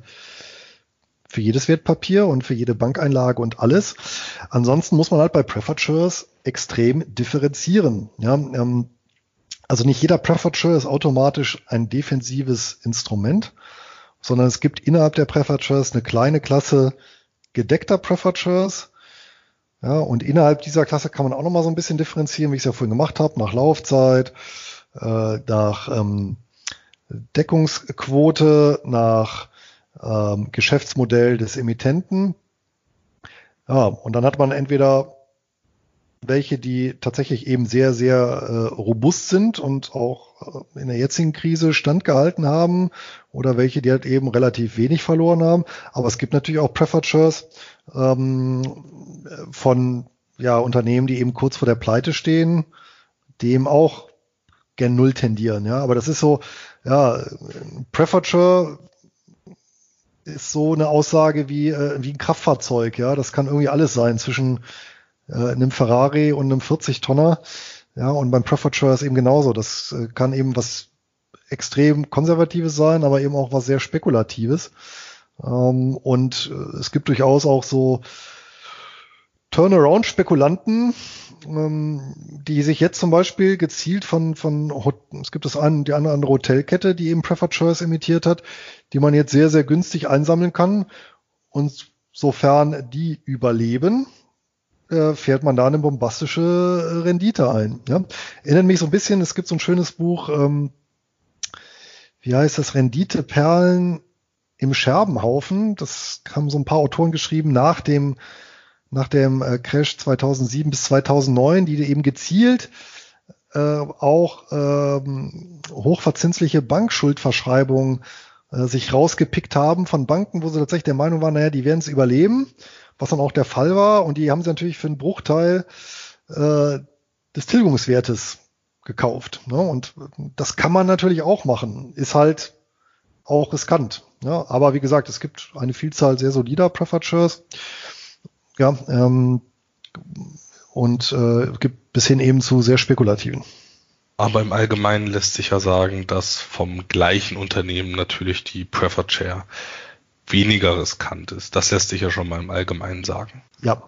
für jedes Wertpapier und für jede Bankeinlage und alles. Ansonsten muss man halt bei Preferred Shares extrem differenzieren. Ja, ähm, also nicht jeder Preferred Share ist automatisch ein defensives Instrument, sondern es gibt innerhalb der Preferred Shares eine kleine Klasse gedeckter Preferred Shares ja, und innerhalb dieser Klasse kann man auch nochmal so ein bisschen differenzieren, wie ich es ja vorhin gemacht habe, nach Laufzeit, äh, nach ähm, Deckungsquote, nach ähm, Geschäftsmodell des Emittenten. Ja, und dann hat man entweder welche, die tatsächlich eben sehr, sehr äh, robust sind und auch äh, in der jetzigen Krise standgehalten haben oder welche, die halt eben relativ wenig verloren haben. Aber es gibt natürlich auch Preferred Shares ähm, von ja, Unternehmen, die eben kurz vor der Pleite stehen, dem auch gen Null tendieren. Ja, aber das ist so, ja, Share ist so eine Aussage wie, äh, wie ein Kraftfahrzeug. Ja, das kann irgendwie alles sein zwischen äh, einem Ferrari und einem 40-Tonner. Ja, und beim Share ist eben genauso. Das äh, kann eben was extrem Konservatives sein, aber eben auch was sehr Spekulatives. Ähm, und äh, es gibt durchaus auch so Turnaround-Spekulanten, ähm, die sich jetzt zum Beispiel gezielt von, von es gibt das eine, die eine andere Hotelkette, die eben Preferred Choice imitiert hat, die man jetzt sehr, sehr günstig einsammeln kann. Und sofern die überleben, äh, fährt man da eine bombastische äh, Rendite ein. Ja? Erinnert mich so ein bisschen, es gibt so ein schönes Buch, ähm, wie heißt das, Renditeperlen im Scherbenhaufen. Das haben so ein paar Autoren geschrieben nach dem, nach dem äh, Crash 2007 bis 2009, die eben gezielt äh, auch ähm, hochverzinsliche Bankschuldverschreibungen äh, sich rausgepickt haben von Banken, wo sie tatsächlich der Meinung waren, naja, die werden es überleben was dann auch der Fall war. Und die haben sie natürlich für einen Bruchteil äh, des Tilgungswertes gekauft. Ne? Und das kann man natürlich auch machen. Ist halt auch riskant. Ja, aber wie gesagt, es gibt eine Vielzahl sehr solider Preferred Shares. Ja, ähm, und äh, gibt bis hin eben zu sehr spekulativen. Aber im Allgemeinen lässt sich ja sagen, dass vom gleichen Unternehmen natürlich die Preferred Share weniger riskant ist. Das lässt sich ja schon mal im Allgemeinen sagen. Ja,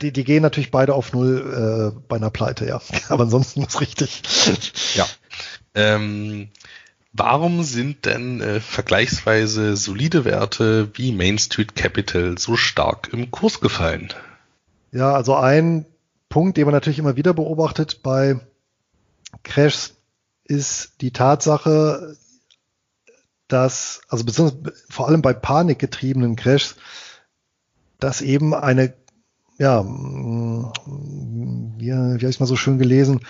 die, die gehen natürlich beide auf Null äh, bei einer Pleite, ja. [laughs] Aber ansonsten ist richtig. Ja. Ähm, warum sind denn äh, vergleichsweise solide Werte wie Main Street Capital so stark im Kurs gefallen? Ja, also ein Punkt, den man natürlich immer wieder beobachtet bei Crashs, ist die Tatsache, dass, also beziehungsweise vor allem bei panikgetriebenen Crashs, dass eben eine, ja, wie, wie habe ich mal so schön gelesen,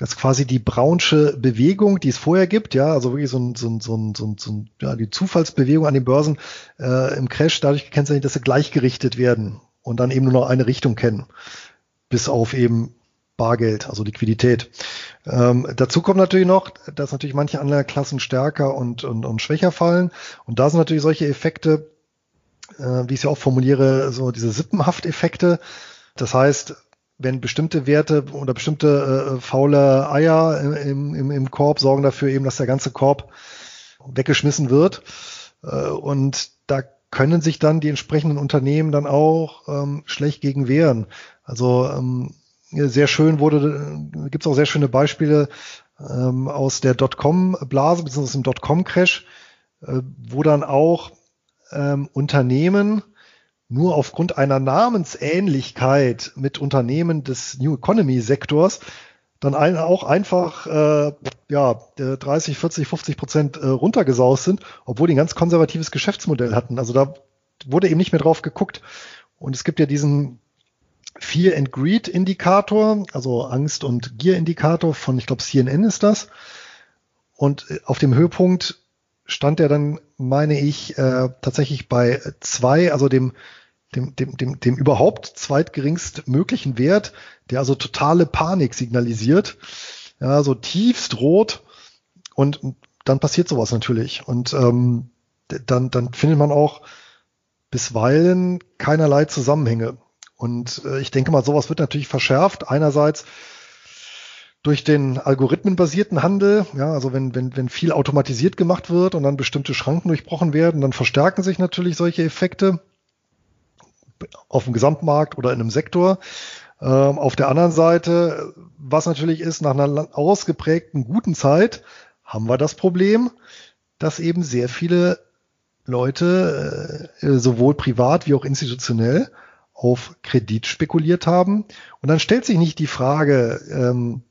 dass quasi die braunsche Bewegung, die es vorher gibt, ja, also wirklich so ein, so ein, so ein, so ein, so ein ja, die Zufallsbewegung an den Börsen äh, im Crash dadurch gekennzeichnet, dass sie gleichgerichtet werden und dann eben nur noch eine Richtung kennen, bis auf eben Bargeld, also Liquidität. Ähm, dazu kommt natürlich noch, dass natürlich manche andere Klassen stärker und, und, und schwächer fallen. Und da sind natürlich solche Effekte, äh, wie ich es ja auch formuliere, so diese Sippenhafteffekte. Das heißt, wenn bestimmte Werte oder bestimmte äh, faule Eier im, im, im Korb sorgen dafür eben, dass der ganze Korb weggeschmissen wird. Äh, und da können sich dann die entsprechenden Unternehmen dann auch ähm, schlecht gegen wehren. Also ähm, sehr schön wurde, gibt es auch sehr schöne Beispiele ähm, aus der Dotcom-Blase bzw. dem Dotcom-Crash, äh, wo dann auch ähm, Unternehmen nur aufgrund einer Namensähnlichkeit mit Unternehmen des New Economy Sektors dann ein, auch einfach äh, ja 30, 40, 50 Prozent äh, runtergesaust sind, obwohl die ein ganz konservatives Geschäftsmodell hatten. Also da wurde eben nicht mehr drauf geguckt. Und es gibt ja diesen Fear and Greed Indikator, also Angst und Gier Indikator von, ich glaube, CNN ist das. Und äh, auf dem Höhepunkt stand er dann, meine ich, äh, tatsächlich bei zwei, also dem, dem, dem, dem, dem überhaupt zweitgeringst möglichen Wert, der also totale Panik signalisiert. Ja, so tiefst rot. Und dann passiert sowas natürlich. Und ähm, dann, dann findet man auch bisweilen keinerlei Zusammenhänge. Und äh, ich denke mal, sowas wird natürlich verschärft. Einerseits durch den algorithmenbasierten Handel, ja, also wenn, wenn, wenn viel automatisiert gemacht wird und dann bestimmte Schranken durchbrochen werden, dann verstärken sich natürlich solche Effekte auf dem Gesamtmarkt oder in einem Sektor. Ähm, auf der anderen Seite, was natürlich ist, nach einer ausgeprägten guten Zeit haben wir das Problem, dass eben sehr viele Leute, äh, sowohl privat wie auch institutionell, auf Kredit spekuliert haben. Und dann stellt sich nicht die Frage, ähm,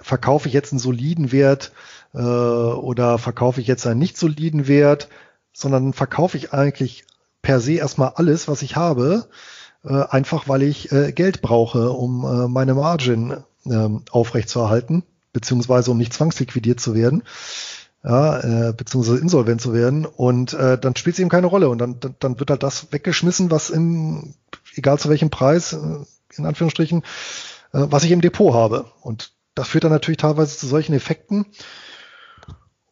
verkaufe ich jetzt einen soliden Wert äh, oder verkaufe ich jetzt einen nicht soliden Wert, sondern verkaufe ich eigentlich per se erstmal alles, was ich habe, äh, einfach weil ich äh, Geld brauche, um äh, meine Margin äh, aufrechtzuerhalten, beziehungsweise um nicht zwangsliquidiert zu werden ja, äh, beziehungsweise insolvent zu werden. Und äh, dann spielt es eben keine Rolle. Und dann, dann, dann wird halt das weggeschmissen, was im, egal zu welchem Preis, äh, in Anführungsstrichen, was ich im Depot habe. Und das führt dann natürlich teilweise zu solchen Effekten.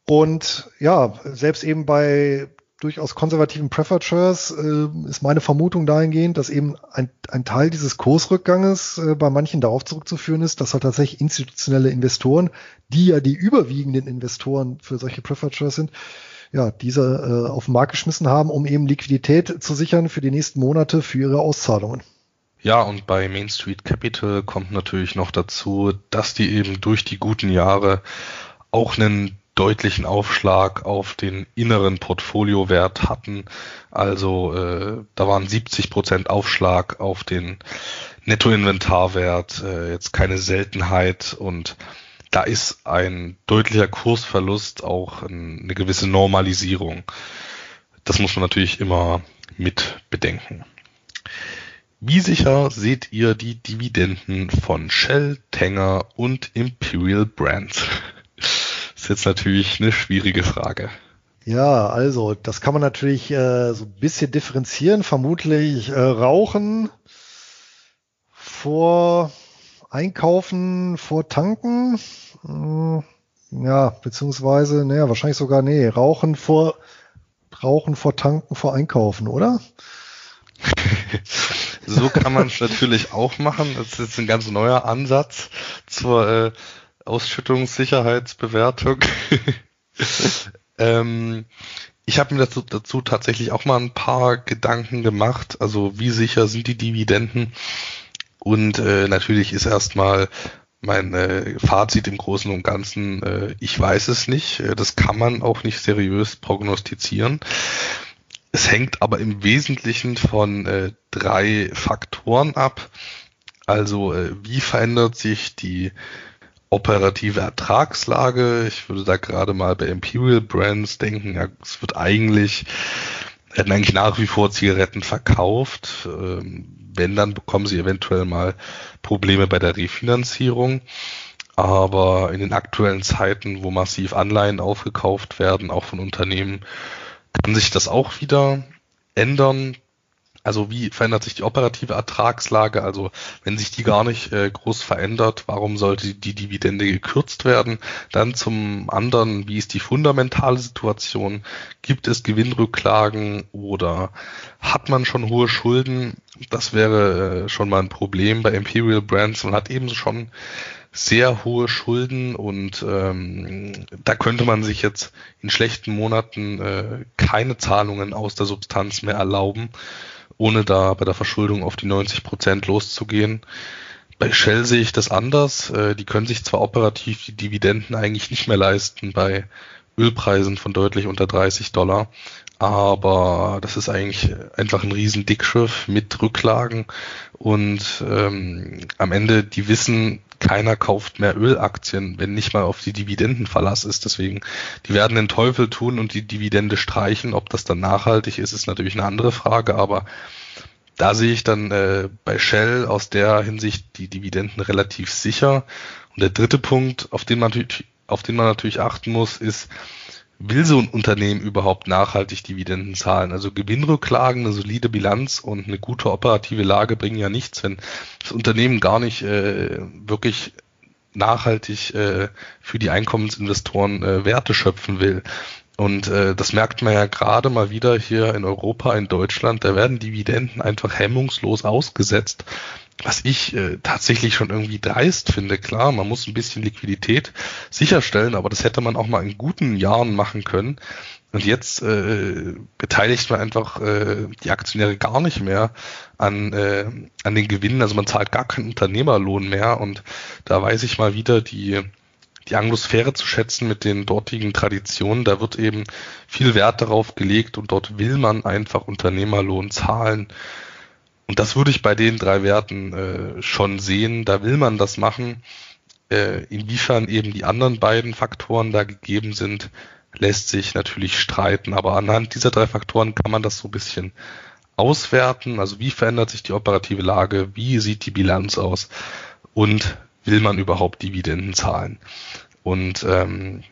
Und ja, selbst eben bei durchaus konservativen Shares äh, ist meine Vermutung dahingehend, dass eben ein, ein Teil dieses Kursrückganges äh, bei manchen darauf zurückzuführen ist, dass halt tatsächlich institutionelle Investoren, die ja die überwiegenden Investoren für solche Shares sind, ja, diese äh, auf den Markt geschmissen haben, um eben Liquidität zu sichern für die nächsten Monate für ihre Auszahlungen. Ja, und bei Main Street Capital kommt natürlich noch dazu, dass die eben durch die guten Jahre auch einen deutlichen Aufschlag auf den inneren Portfoliowert hatten. Also äh, da waren 70 Prozent Aufschlag auf den Nettoinventarwert, äh, jetzt keine Seltenheit und da ist ein deutlicher Kursverlust auch eine gewisse Normalisierung. Das muss man natürlich immer mit bedenken. Wie sicher seht ihr die Dividenden von Shell, Tanger und Imperial Brands? Ist jetzt natürlich eine schwierige Frage. Ja, also das kann man natürlich äh, so ein bisschen differenzieren. Vermutlich äh, Rauchen vor Einkaufen, vor Tanken. Hm, ja, beziehungsweise, naja, wahrscheinlich sogar, nee, Rauchen vor Rauchen vor Tanken vor Einkaufen, oder? [laughs] so kann man es natürlich auch machen. Das ist jetzt ein ganz neuer Ansatz zur äh, Ausschüttungssicherheitsbewertung. [laughs] ähm, ich habe mir dazu, dazu tatsächlich auch mal ein paar Gedanken gemacht. Also wie sicher sind die Dividenden? Und äh, natürlich ist erstmal mein äh, Fazit im Großen und Ganzen, äh, ich weiß es nicht. Äh, das kann man auch nicht seriös prognostizieren. Es hängt aber im Wesentlichen von äh, drei Faktoren ab. Also äh, wie verändert sich die operative Ertragslage? Ich würde da gerade mal bei Imperial Brands denken, ja, es wird eigentlich, werden eigentlich nach wie vor Zigaretten verkauft. Ähm, wenn, dann bekommen sie eventuell mal Probleme bei der Refinanzierung. Aber in den aktuellen Zeiten, wo massiv Anleihen aufgekauft werden, auch von Unternehmen, kann sich das auch wieder ändern. Also wie verändert sich die operative Ertragslage? Also wenn sich die gar nicht äh, groß verändert, warum sollte die Dividende gekürzt werden? Dann zum anderen, wie ist die fundamentale Situation? Gibt es Gewinnrücklagen oder hat man schon hohe Schulden? Das wäre äh, schon mal ein Problem bei Imperial Brands. Man hat eben schon sehr hohe Schulden und ähm, da könnte man sich jetzt in schlechten Monaten äh, keine Zahlungen aus der Substanz mehr erlauben ohne da bei der Verschuldung auf die 90 Prozent loszugehen. Bei Shell sehe ich das anders. Äh, die können sich zwar operativ die Dividenden eigentlich nicht mehr leisten bei Ölpreisen von deutlich unter 30 Dollar, aber das ist eigentlich einfach ein riesen Dickschiff mit Rücklagen und ähm, am Ende, die wissen, keiner kauft mehr Ölaktien, wenn nicht mal auf die Dividenden Verlass ist. Deswegen, die werden den Teufel tun und die Dividende streichen. Ob das dann nachhaltig ist, ist natürlich eine andere Frage, aber da sehe ich dann äh, bei Shell aus der Hinsicht die Dividenden relativ sicher. Und der dritte Punkt, auf den man natürlich, auf den man natürlich achten muss, ist, will so ein Unternehmen überhaupt nachhaltig Dividenden zahlen? Also Gewinnrücklagen, eine solide Bilanz und eine gute operative Lage bringen ja nichts, wenn das Unternehmen gar nicht äh, wirklich nachhaltig äh, für die Einkommensinvestoren äh, Werte schöpfen will. Und äh, das merkt man ja gerade mal wieder hier in Europa, in Deutschland. Da werden Dividenden einfach hemmungslos ausgesetzt was ich äh, tatsächlich schon irgendwie dreist finde. Klar, man muss ein bisschen Liquidität sicherstellen, aber das hätte man auch mal in guten Jahren machen können. Und jetzt äh, beteiligt man einfach äh, die Aktionäre gar nicht mehr an, äh, an den Gewinnen. Also man zahlt gar keinen Unternehmerlohn mehr. Und da weiß ich mal wieder die, die Anglosphäre zu schätzen mit den dortigen Traditionen. Da wird eben viel Wert darauf gelegt und dort will man einfach Unternehmerlohn zahlen. Und das würde ich bei den drei Werten äh, schon sehen. Da will man das machen. Äh, inwiefern eben die anderen beiden Faktoren da gegeben sind, lässt sich natürlich streiten. Aber anhand dieser drei Faktoren kann man das so ein bisschen auswerten. Also wie verändert sich die operative Lage? Wie sieht die Bilanz aus? Und will man überhaupt Dividenden zahlen? Und ähm,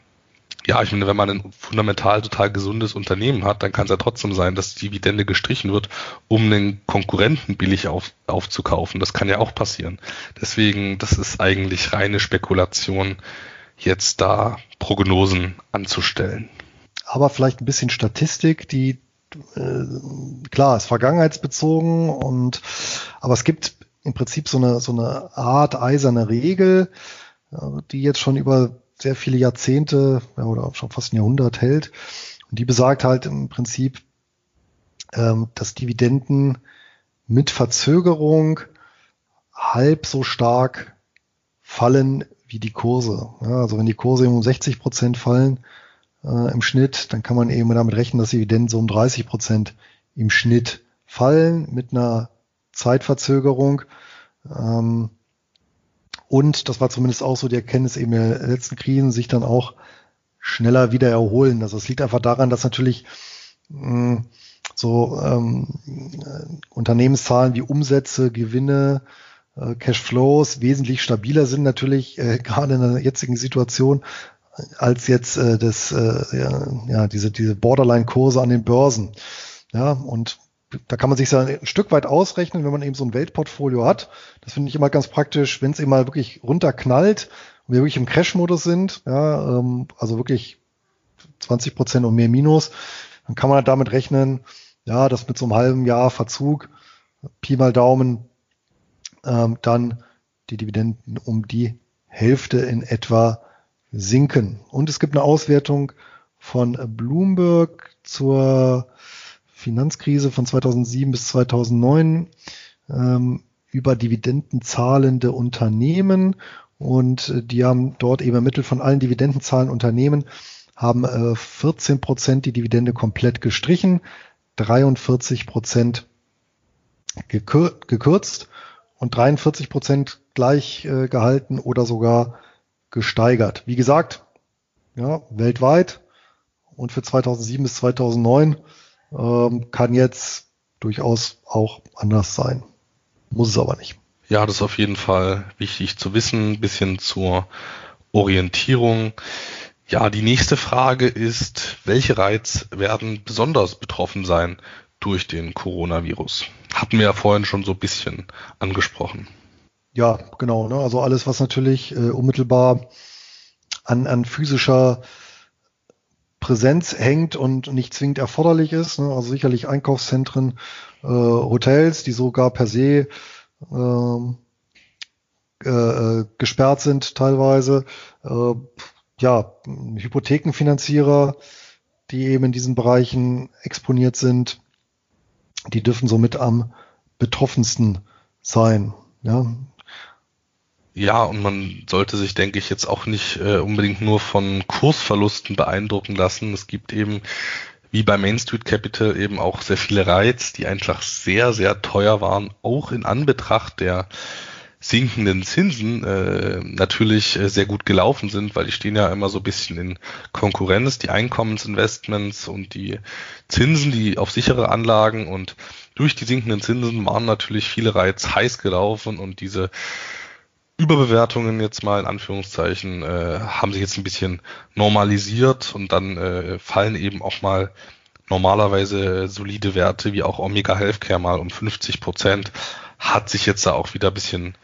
ja, ich meine, wenn man ein fundamental total gesundes Unternehmen hat, dann kann es ja trotzdem sein, dass die Dividende gestrichen wird, um einen Konkurrenten billig auf, aufzukaufen. Das kann ja auch passieren. Deswegen, das ist eigentlich reine Spekulation, jetzt da Prognosen anzustellen. Aber vielleicht ein bisschen Statistik, die äh, klar ist vergangenheitsbezogen und aber es gibt im Prinzip so eine so eine Art eiserne Regel, äh, die jetzt schon über sehr viele Jahrzehnte ja, oder schon fast ein Jahrhundert hält. Und die besagt halt im Prinzip, ähm, dass Dividenden mit Verzögerung halb so stark fallen wie die Kurse. Ja, also wenn die Kurse um 60 Prozent fallen äh, im Schnitt, dann kann man eben damit rechnen, dass Dividenden so um 30 Prozent im Schnitt fallen mit einer Zeitverzögerung. Ähm, und das war zumindest auch so die Erkenntnis eben der letzten Krisen, sich dann auch schneller wieder erholen. Also es liegt einfach daran, dass natürlich mh, hm, so ähm, Unternehmenszahlen wie Umsätze, Gewinne, äh, Cashflows wesentlich stabiler sind natürlich äh, [laughs] gerade in der jetzigen Situation als jetzt äh, das äh, ja, ja diese diese Borderline-Kurse an den Börsen. Ja und da kann man sich ein Stück weit ausrechnen, wenn man eben so ein Weltportfolio hat. Das finde ich immer ganz praktisch, wenn es eben mal wirklich runterknallt und wir wirklich im Crash-Modus sind, ja, ähm, also wirklich 20 Prozent und mehr Minus, dann kann man damit rechnen, ja, dass mit so einem halben Jahr Verzug, Pi mal Daumen, ähm, dann die Dividenden um die Hälfte in etwa sinken. Und es gibt eine Auswertung von Bloomberg zur Finanzkrise von 2007 bis 2009 ähm, über dividendenzahlende Unternehmen. Und äh, die haben dort eben ermittelt von allen dividendenzahlenden Unternehmen, haben äh, 14 Prozent die Dividende komplett gestrichen, 43 Prozent gekür gekürzt und 43 Prozent gleich äh, gehalten oder sogar gesteigert. Wie gesagt, ja, weltweit und für 2007 bis 2009 ähm, kann jetzt durchaus auch anders sein. Muss es aber nicht. Ja, das ist auf jeden Fall wichtig zu wissen, ein bisschen zur Orientierung. Ja, die nächste Frage ist, welche Reiz werden besonders betroffen sein durch den Coronavirus? Hatten wir ja vorhin schon so ein bisschen angesprochen. Ja, genau. Ne? Also alles, was natürlich äh, unmittelbar an, an physischer Präsenz hängt und nicht zwingend erforderlich ist. Ne? Also sicherlich Einkaufszentren, äh, Hotels, die sogar per se ähm, äh, äh, gesperrt sind teilweise. Äh, ja, Hypothekenfinanzierer, die eben in diesen Bereichen exponiert sind, die dürfen somit am betroffensten sein. Ja, ja, und man sollte sich, denke ich, jetzt auch nicht äh, unbedingt nur von Kursverlusten beeindrucken lassen. Es gibt eben, wie bei Main Street Capital, eben auch sehr viele Reiz, die einfach sehr, sehr teuer waren, auch in Anbetracht der sinkenden Zinsen äh, natürlich äh, sehr gut gelaufen sind, weil die stehen ja immer so ein bisschen in Konkurrenz, die Einkommensinvestments und die Zinsen, die auf sichere Anlagen und durch die sinkenden Zinsen waren natürlich viele Reiz heiß gelaufen und diese Überbewertungen jetzt mal in Anführungszeichen äh, haben sich jetzt ein bisschen normalisiert und dann äh, fallen eben auch mal normalerweise solide Werte wie auch Omega Healthcare mal um 50 Prozent. Hat sich jetzt da auch wieder ein bisschen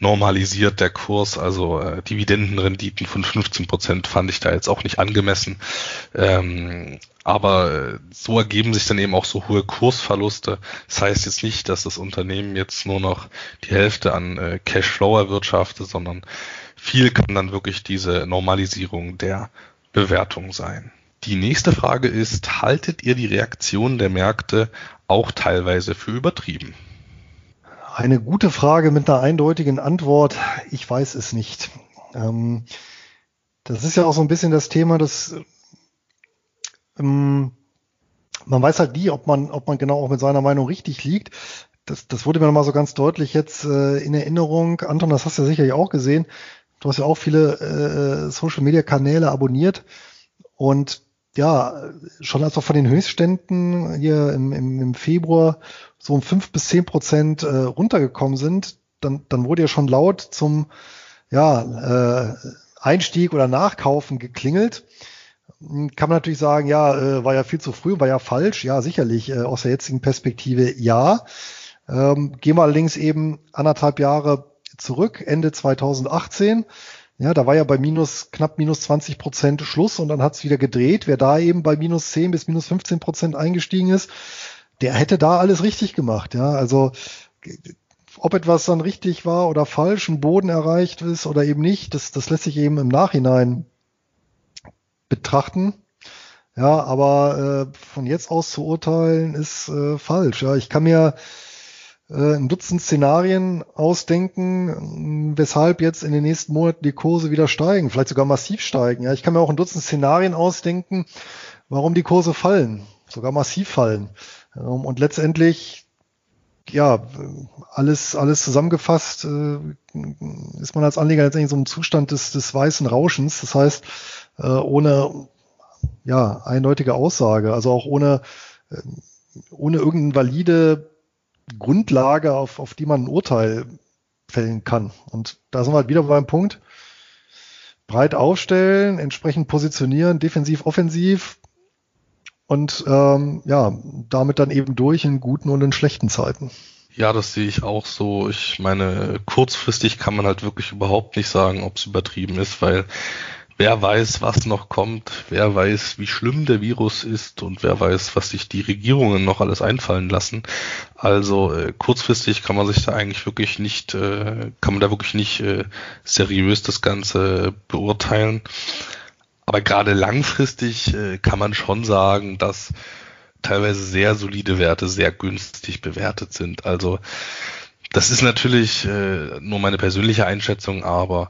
normalisiert der Kurs, also äh, Dividendenrenditen von 15 Prozent fand ich da jetzt auch nicht angemessen. Ähm, aber äh, so ergeben sich dann eben auch so hohe Kursverluste. Das heißt jetzt nicht, dass das Unternehmen jetzt nur noch die Hälfte an äh, Cashflow erwirtschaftet, sondern viel kann dann wirklich diese Normalisierung der Bewertung sein. Die nächste Frage ist, haltet ihr die Reaktion der Märkte auch teilweise für übertrieben? Eine gute Frage mit einer eindeutigen Antwort. Ich weiß es nicht. Ähm, das ist ja auch so ein bisschen das Thema, dass ähm, man weiß halt nie, ob man, ob man genau auch mit seiner Meinung richtig liegt. Das, das wurde mir nochmal so ganz deutlich jetzt äh, in Erinnerung. Anton, das hast du ja sicherlich auch gesehen. Du hast ja auch viele äh, Social Media Kanäle abonniert und ja, schon als wir von den Höchstständen hier im, im, im Februar so um fünf bis zehn Prozent äh, runtergekommen sind, dann, dann wurde ja schon laut zum ja, äh, Einstieg oder Nachkaufen geklingelt. Kann man natürlich sagen, ja, äh, war ja viel zu früh, war ja falsch. Ja, sicherlich, äh, aus der jetzigen Perspektive ja. Ähm, gehen wir allerdings eben anderthalb Jahre zurück, Ende 2018. Ja, da war ja bei minus, knapp minus 20 Prozent Schluss und dann hat es wieder gedreht. Wer da eben bei minus 10 bis minus 15 Prozent eingestiegen ist, der hätte da alles richtig gemacht. Ja, also ob etwas dann richtig war oder falsch, ein Boden erreicht ist oder eben nicht, das, das lässt sich eben im Nachhinein betrachten. Ja, aber äh, von jetzt aus zu urteilen ist äh, falsch. Ja, ich kann mir ein Dutzend Szenarien ausdenken, weshalb jetzt in den nächsten Monaten die Kurse wieder steigen, vielleicht sogar massiv steigen. Ja, ich kann mir auch ein Dutzend Szenarien ausdenken, warum die Kurse fallen, sogar massiv fallen. Ähm, und letztendlich, ja, alles, alles zusammengefasst, äh, ist man als Anleger letztendlich so im Zustand des, des weißen Rauschens. Das heißt, äh, ohne, ja, eindeutige Aussage, also auch ohne, äh, ohne irgendeine valide Grundlage, auf, auf die man ein Urteil fällen kann. Und da sind wir halt wieder beim Punkt, breit aufstellen, entsprechend positionieren, defensiv, offensiv und ähm, ja, damit dann eben durch in guten und in schlechten Zeiten. Ja, das sehe ich auch so. Ich meine, kurzfristig kann man halt wirklich überhaupt nicht sagen, ob es übertrieben ist, weil wer weiß, was noch kommt, wer weiß, wie schlimm der Virus ist und wer weiß, was sich die Regierungen noch alles einfallen lassen. Also äh, kurzfristig kann man sich da eigentlich wirklich nicht, äh, kann man da wirklich nicht äh, seriös das Ganze beurteilen. Aber gerade langfristig äh, kann man schon sagen, dass teilweise sehr solide Werte sehr günstig bewertet sind. Also das ist natürlich äh, nur meine persönliche Einschätzung, aber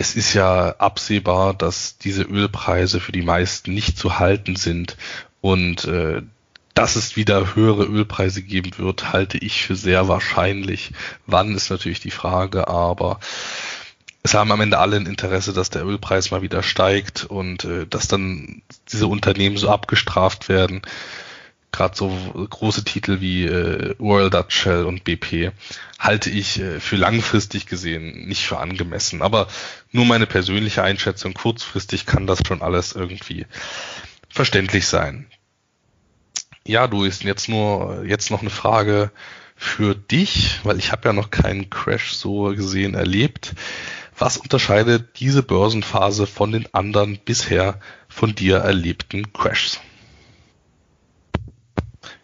es ist ja absehbar, dass diese Ölpreise für die meisten nicht zu halten sind und äh, dass es wieder höhere Ölpreise geben wird, halte ich für sehr wahrscheinlich. Wann ist natürlich die Frage, aber es haben am Ende alle ein Interesse, dass der Ölpreis mal wieder steigt und äh, dass dann diese Unternehmen so abgestraft werden gerade so große Titel wie äh, Royal Dutch Shell und BP halte ich äh, für langfristig gesehen nicht für angemessen. Aber nur meine persönliche Einschätzung, kurzfristig kann das schon alles irgendwie verständlich sein. Ja, du ist jetzt nur jetzt noch eine Frage für dich, weil ich habe ja noch keinen Crash so gesehen erlebt. Was unterscheidet diese Börsenphase von den anderen bisher von dir erlebten Crashs?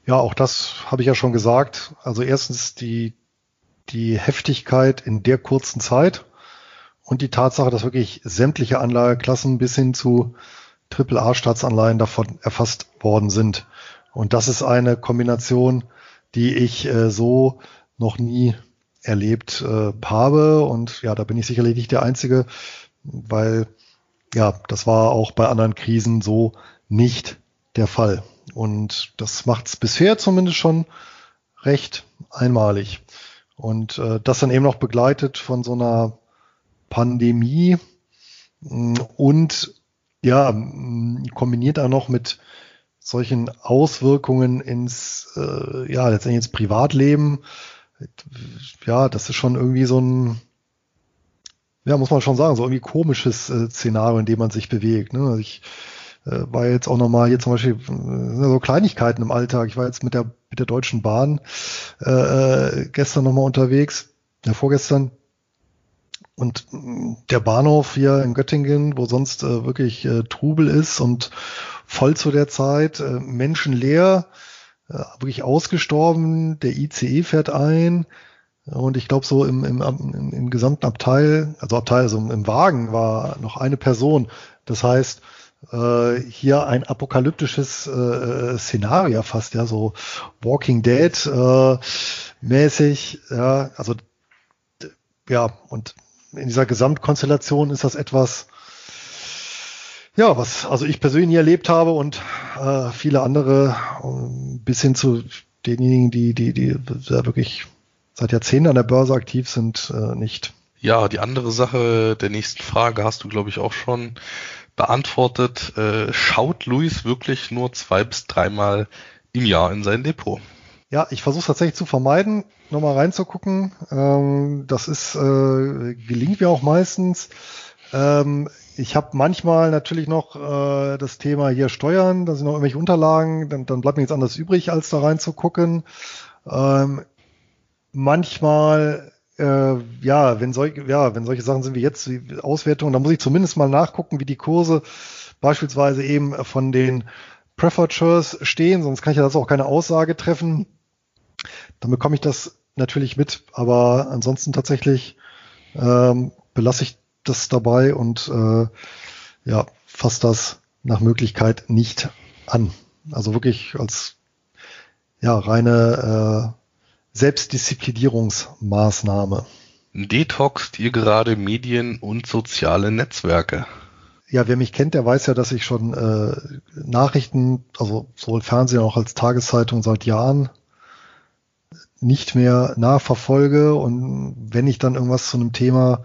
Ja, auch das habe ich ja schon gesagt. Also erstens die, die Heftigkeit in der kurzen Zeit und die Tatsache, dass wirklich sämtliche Anlageklassen bis hin zu AAA-Staatsanleihen davon erfasst worden sind. Und das ist eine Kombination, die ich äh, so noch nie erlebt äh, habe. Und ja, da bin ich sicherlich nicht der Einzige, weil ja, das war auch bei anderen Krisen so nicht der Fall. Und das macht es bisher zumindest schon recht einmalig. Und äh, das dann eben noch begleitet von so einer Pandemie und ja, kombiniert auch noch mit solchen Auswirkungen ins, äh, ja, letztendlich ins Privatleben. Ja, das ist schon irgendwie so ein, ja, muss man schon sagen, so irgendwie komisches äh, Szenario, in dem man sich bewegt. Ne? Also ich äh, war jetzt auch nochmal hier zum Beispiel äh, so Kleinigkeiten im Alltag. Ich war jetzt mit der, mit der Deutschen Bahn äh, äh gestern nochmal unterwegs, ja, vorgestern. Und mm, der Bahnhof hier in Göttingen, wo sonst äh, wirklich äh, Trubel ist und voll zu der Zeit, äh, menschenleer, äh, wirklich ausgestorben, der ICE fährt ein, und ich glaube, so im, im, im, im gesamten Abteil, also Abteil, also im Wagen war noch eine Person. Das heißt, äh, hier ein apokalyptisches äh, Szenario fast, ja, so Walking Dead äh, mäßig, ja, also ja, und in dieser Gesamtkonstellation ist das etwas, ja, was also ich persönlich erlebt habe und äh, viele andere äh, bis hin zu denjenigen, die, die, die ja wirklich seit Jahrzehnten an der Börse aktiv sind, äh, nicht. Ja, die andere Sache der nächsten Frage hast du, glaube ich, auch schon beantwortet, äh, schaut Luis wirklich nur zwei bis dreimal im Jahr in sein Depot? Ja, ich versuche tatsächlich zu vermeiden, nochmal reinzugucken. Ähm, das ist äh, gelingt mir auch meistens. Ähm, ich habe manchmal natürlich noch äh, das Thema hier Steuern, da sind noch irgendwelche Unterlagen, dann, dann bleibt mir jetzt anders übrig, als da reinzugucken. Ähm, manchmal äh, ja, wenn solche, ja, wenn solche Sachen sind wie jetzt die Auswertung, dann muss ich zumindest mal nachgucken, wie die Kurse beispielsweise eben von den Preferred stehen, sonst kann ich ja das auch keine Aussage treffen. Dann bekomme ich das natürlich mit, aber ansonsten tatsächlich ähm, belasse ich das dabei und äh, ja, fasse das nach Möglichkeit nicht an. Also wirklich als ja reine äh, Selbstdisziplinierungsmaßnahme. Detoxt ihr gerade Medien und soziale Netzwerke? Ja, wer mich kennt, der weiß ja, dass ich schon äh, Nachrichten, also sowohl Fernsehen auch als Tageszeitung seit Jahren nicht mehr nachverfolge und wenn ich dann irgendwas zu einem Thema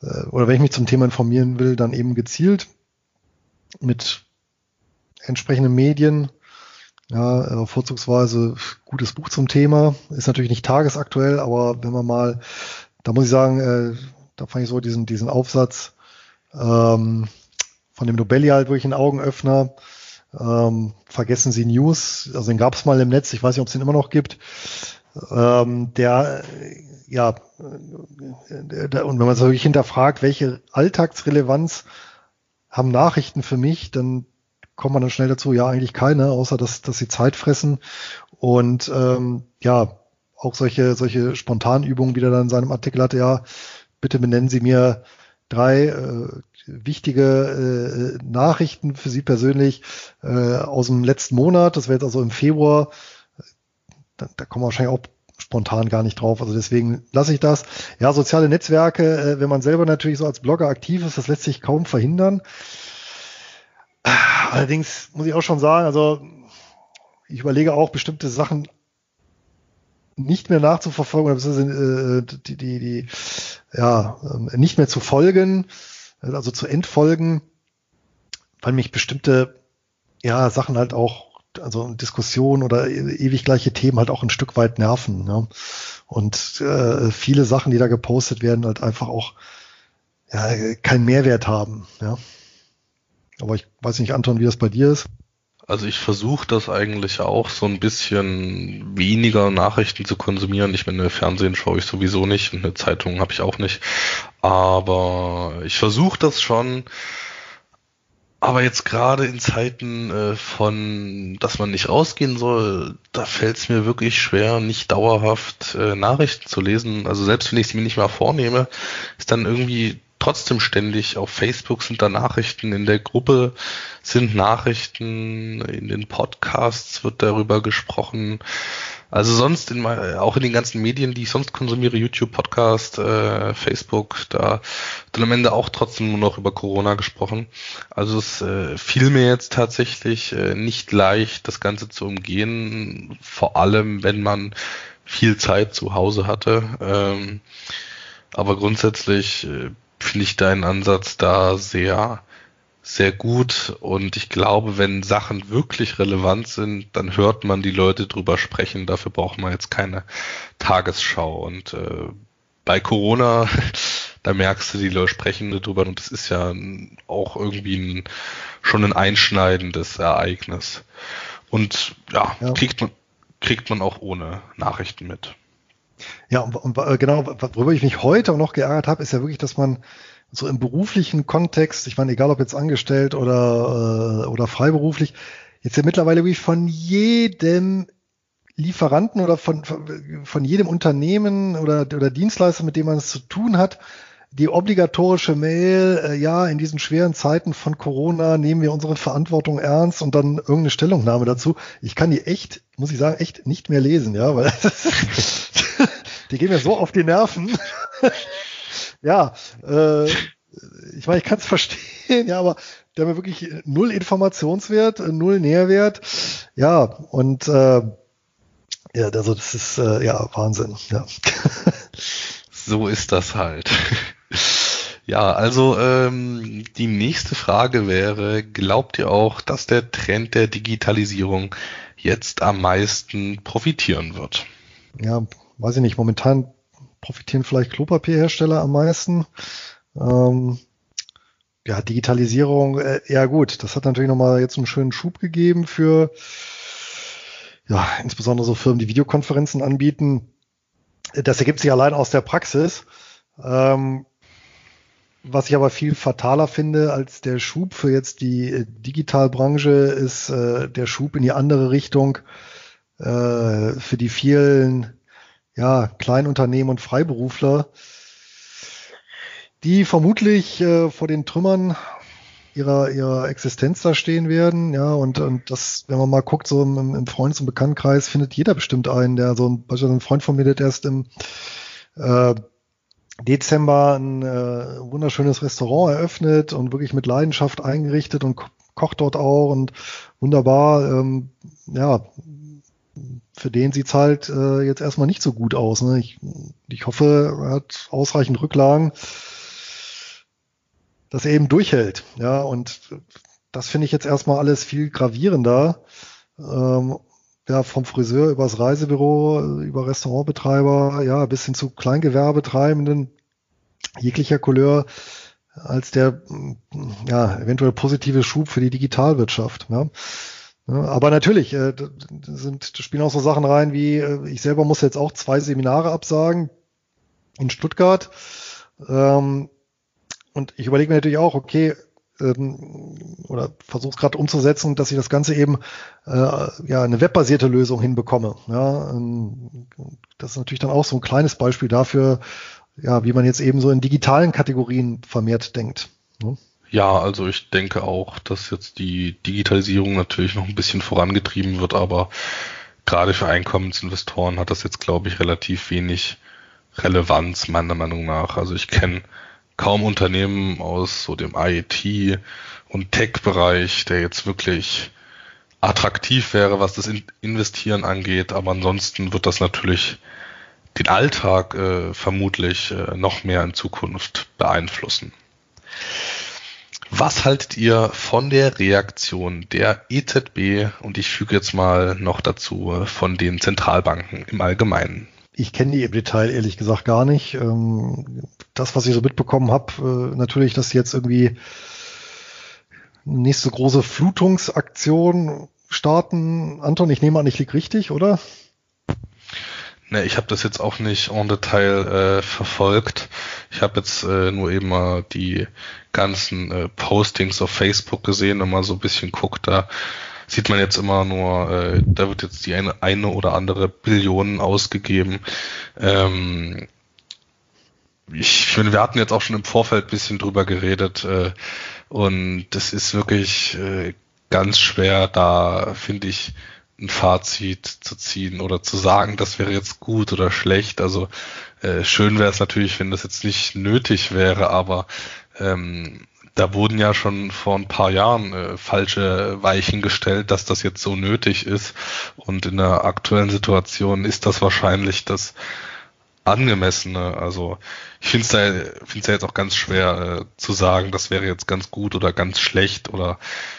äh, oder wenn ich mich zum Thema informieren will, dann eben gezielt mit entsprechenden Medien ja, äh, vorzugsweise gutes Buch zum Thema. Ist natürlich nicht tagesaktuell, aber wenn man mal, da muss ich sagen, äh, da fand ich so diesen, diesen Aufsatz ähm, von dem Nobelli halt wirklich ein Augenöffner. Ähm, vergessen Sie News, also den gab es mal im Netz, ich weiß nicht, ob es den immer noch gibt. ähm, der ja, der, und wenn man so wirklich hinterfragt, welche Alltagsrelevanz haben Nachrichten für mich, dann kommt man dann schnell dazu, ja, eigentlich keine, außer dass, dass sie Zeit fressen. Und ähm, ja, auch solche, solche Spontanübungen, wie er dann in seinem Artikel hatte, ja, bitte benennen Sie mir drei äh, wichtige äh, Nachrichten für Sie persönlich äh, aus dem letzten Monat. Das wäre jetzt also im Februar. Da, da kommen wir wahrscheinlich auch spontan gar nicht drauf. Also deswegen lasse ich das. Ja, soziale Netzwerke, äh, wenn man selber natürlich so als Blogger aktiv ist, das lässt sich kaum verhindern. Allerdings muss ich auch schon sagen, also ich überlege auch bestimmte Sachen nicht mehr nachzuverfolgen oder äh, die, die, die, ja, ähm, nicht mehr zu folgen, also zu entfolgen, weil mich bestimmte ja, Sachen halt auch, also Diskussionen oder e-, ewig gleiche Themen halt auch ein Stück weit nerven. Ja. Und äh, viele Sachen, die da gepostet werden, halt einfach auch ja, keinen Mehrwert haben. Ja. Aber ich weiß nicht, Anton, wie das bei dir ist. Also ich versuche das eigentlich auch so ein bisschen weniger Nachrichten zu konsumieren. Ich meine, Fernsehen schaue ich sowieso nicht und eine Zeitung habe ich auch nicht. Aber ich versuche das schon. Aber jetzt gerade in Zeiten äh, von, dass man nicht rausgehen soll, da fällt es mir wirklich schwer, nicht dauerhaft äh, Nachrichten zu lesen. Also selbst wenn ich es mir nicht mal vornehme, ist dann irgendwie trotzdem ständig. Auf Facebook sind da Nachrichten, in der Gruppe sind Nachrichten, in den Podcasts wird darüber gesprochen. Also sonst in auch in den ganzen Medien, die ich sonst konsumiere, YouTube, Podcast, äh, Facebook, da wird am Ende auch trotzdem nur noch über Corona gesprochen. Also es äh, fiel mir jetzt tatsächlich äh, nicht leicht, das Ganze zu umgehen, vor allem wenn man viel Zeit zu Hause hatte. Ähm, aber grundsätzlich äh, finde ich deinen Ansatz da sehr, sehr gut. Und ich glaube, wenn Sachen wirklich relevant sind, dann hört man die Leute drüber sprechen. Dafür braucht man jetzt keine Tagesschau. Und äh, bei Corona, [laughs] da merkst du, die Leute sprechen darüber. Und das ist ja auch irgendwie ein, schon ein einschneidendes Ereignis. Und ja, ja. kriegt man kriegt man auch ohne Nachrichten mit. Ja, und, und äh, genau, worüber ich mich heute auch noch geärgert habe, ist ja wirklich, dass man so im beruflichen Kontext, ich meine, egal ob jetzt angestellt oder, äh, oder freiberuflich, jetzt ja mittlerweile wirklich von jedem Lieferanten oder von, von jedem Unternehmen oder, oder Dienstleister, mit dem man es zu tun hat, die obligatorische Mail, äh, ja, in diesen schweren Zeiten von Corona nehmen wir unsere Verantwortung ernst und dann irgendeine Stellungnahme dazu. Ich kann die echt, muss ich sagen, echt nicht mehr lesen, ja, weil [laughs] die gehen mir so auf die Nerven. [laughs] ja, äh, ich meine, ich kann es verstehen, ja, aber der haben wirklich null Informationswert, null Nährwert. Ja, und äh, ja, also das ist äh, ja Wahnsinn, ja. [laughs] so ist das halt. Ja, also ähm, die nächste Frage wäre, glaubt ihr auch, dass der Trend der Digitalisierung jetzt am meisten profitieren wird? Ja, weiß ich nicht. Momentan profitieren vielleicht Klopapierhersteller am meisten. Ähm, ja, Digitalisierung, äh, ja gut, das hat natürlich nochmal jetzt einen schönen Schub gegeben für ja, insbesondere so Firmen, die Videokonferenzen anbieten. Das ergibt sich allein aus der Praxis. Ähm, was ich aber viel fataler finde als der Schub für jetzt die äh, Digitalbranche, ist äh, der Schub in die andere Richtung äh, für die vielen ja, Kleinunternehmen und Freiberufler, die vermutlich äh, vor den Trümmern ihrer, ihrer Existenz da stehen werden. Ja, und, und das, wenn man mal guckt, so im, im Freundes- und Bekanntenkreis findet jeder bestimmt einen, der so ein, beispielsweise ein Freund von mir, der erst im äh, Dezember ein äh, wunderschönes Restaurant eröffnet und wirklich mit Leidenschaft eingerichtet und ko kocht dort auch und wunderbar. Ähm, ja, für den sieht's halt äh, jetzt erstmal nicht so gut aus. Ne? Ich, ich hoffe, er hat ausreichend Rücklagen, dass er eben durchhält. Ja, und das finde ich jetzt erstmal alles viel gravierender. Ähm, ja, vom Friseur übers Reisebüro, über Restaurantbetreiber, ja, bis hin zu Kleingewerbetreibenden jeglicher Couleur als der ja, eventuell positive Schub für die Digitalwirtschaft. Ja. aber natürlich, äh, sind, spielen auch so Sachen rein wie, äh, ich selber muss jetzt auch zwei Seminare absagen in Stuttgart. Ähm, und ich überlege mir natürlich auch, okay, ähm, oder versuche es gerade umzusetzen, dass ich das Ganze eben äh, ja eine webbasierte Lösung hinbekomme. Ja, ähm, das ist natürlich dann auch so ein kleines Beispiel dafür, ja, wie man jetzt eben so in digitalen Kategorien vermehrt denkt. Ne? Ja, also ich denke auch, dass jetzt die Digitalisierung natürlich noch ein bisschen vorangetrieben wird, aber gerade für Einkommensinvestoren hat das jetzt, glaube ich, relativ wenig Relevanz, meiner Meinung nach. Also ich kenne kaum Unternehmen aus so dem IT- und Tech-Bereich, der jetzt wirklich attraktiv wäre, was das Investieren angeht, aber ansonsten wird das natürlich den Alltag äh, vermutlich äh, noch mehr in Zukunft beeinflussen. Was haltet ihr von der Reaktion der EZB und ich füge jetzt mal noch dazu von den Zentralbanken im Allgemeinen? Ich kenne die im Detail ehrlich gesagt gar nicht. Ähm, das, was ich so mitbekommen habe, äh, natürlich, dass jetzt irgendwie nächste große Flutungsaktion starten. Anton, ich nehme an, ich liege richtig, oder? Ne, ich habe das jetzt auch nicht en Detail äh, verfolgt. Ich habe jetzt äh, nur eben mal die ganzen äh, Postings auf Facebook gesehen und mal so ein bisschen guckt. Da sieht man jetzt immer nur, äh, da wird jetzt die eine, eine oder andere Billion ausgegeben. Ähm, ich finde, wir hatten jetzt auch schon im Vorfeld bisschen drüber geredet äh, und das ist wirklich äh, ganz schwer, da finde ich ein Fazit zu ziehen oder zu sagen, das wäre jetzt gut oder schlecht. Also äh, schön wäre es natürlich, wenn das jetzt nicht nötig wäre, aber ähm, da wurden ja schon vor ein paar Jahren äh, falsche Weichen gestellt, dass das jetzt so nötig ist. Und in der aktuellen Situation ist das wahrscheinlich das angemessene. Also ich finde es da, find's da jetzt auch ganz schwer äh, zu sagen, das wäre jetzt ganz gut oder ganz schlecht oder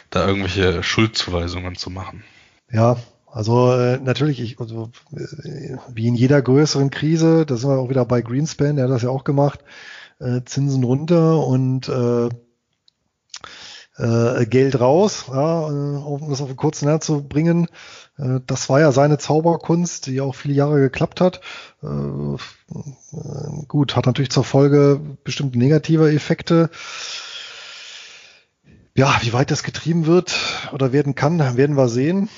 da irgendwelche Schuldzuweisungen zu machen. Ja, also äh, natürlich, ich, also, äh, wie in jeder größeren Krise, da sind wir auch wieder bei Greenspan, der hat das ja auch gemacht, äh, Zinsen runter und äh, äh, Geld raus, ja, äh, um das auf einen kurzen Nerv zu bringen. Äh, das war ja seine Zauberkunst, die auch viele Jahre geklappt hat. Äh, äh, gut, hat natürlich zur Folge bestimmte negative Effekte. Ja, wie weit das getrieben wird oder werden kann, werden wir sehen.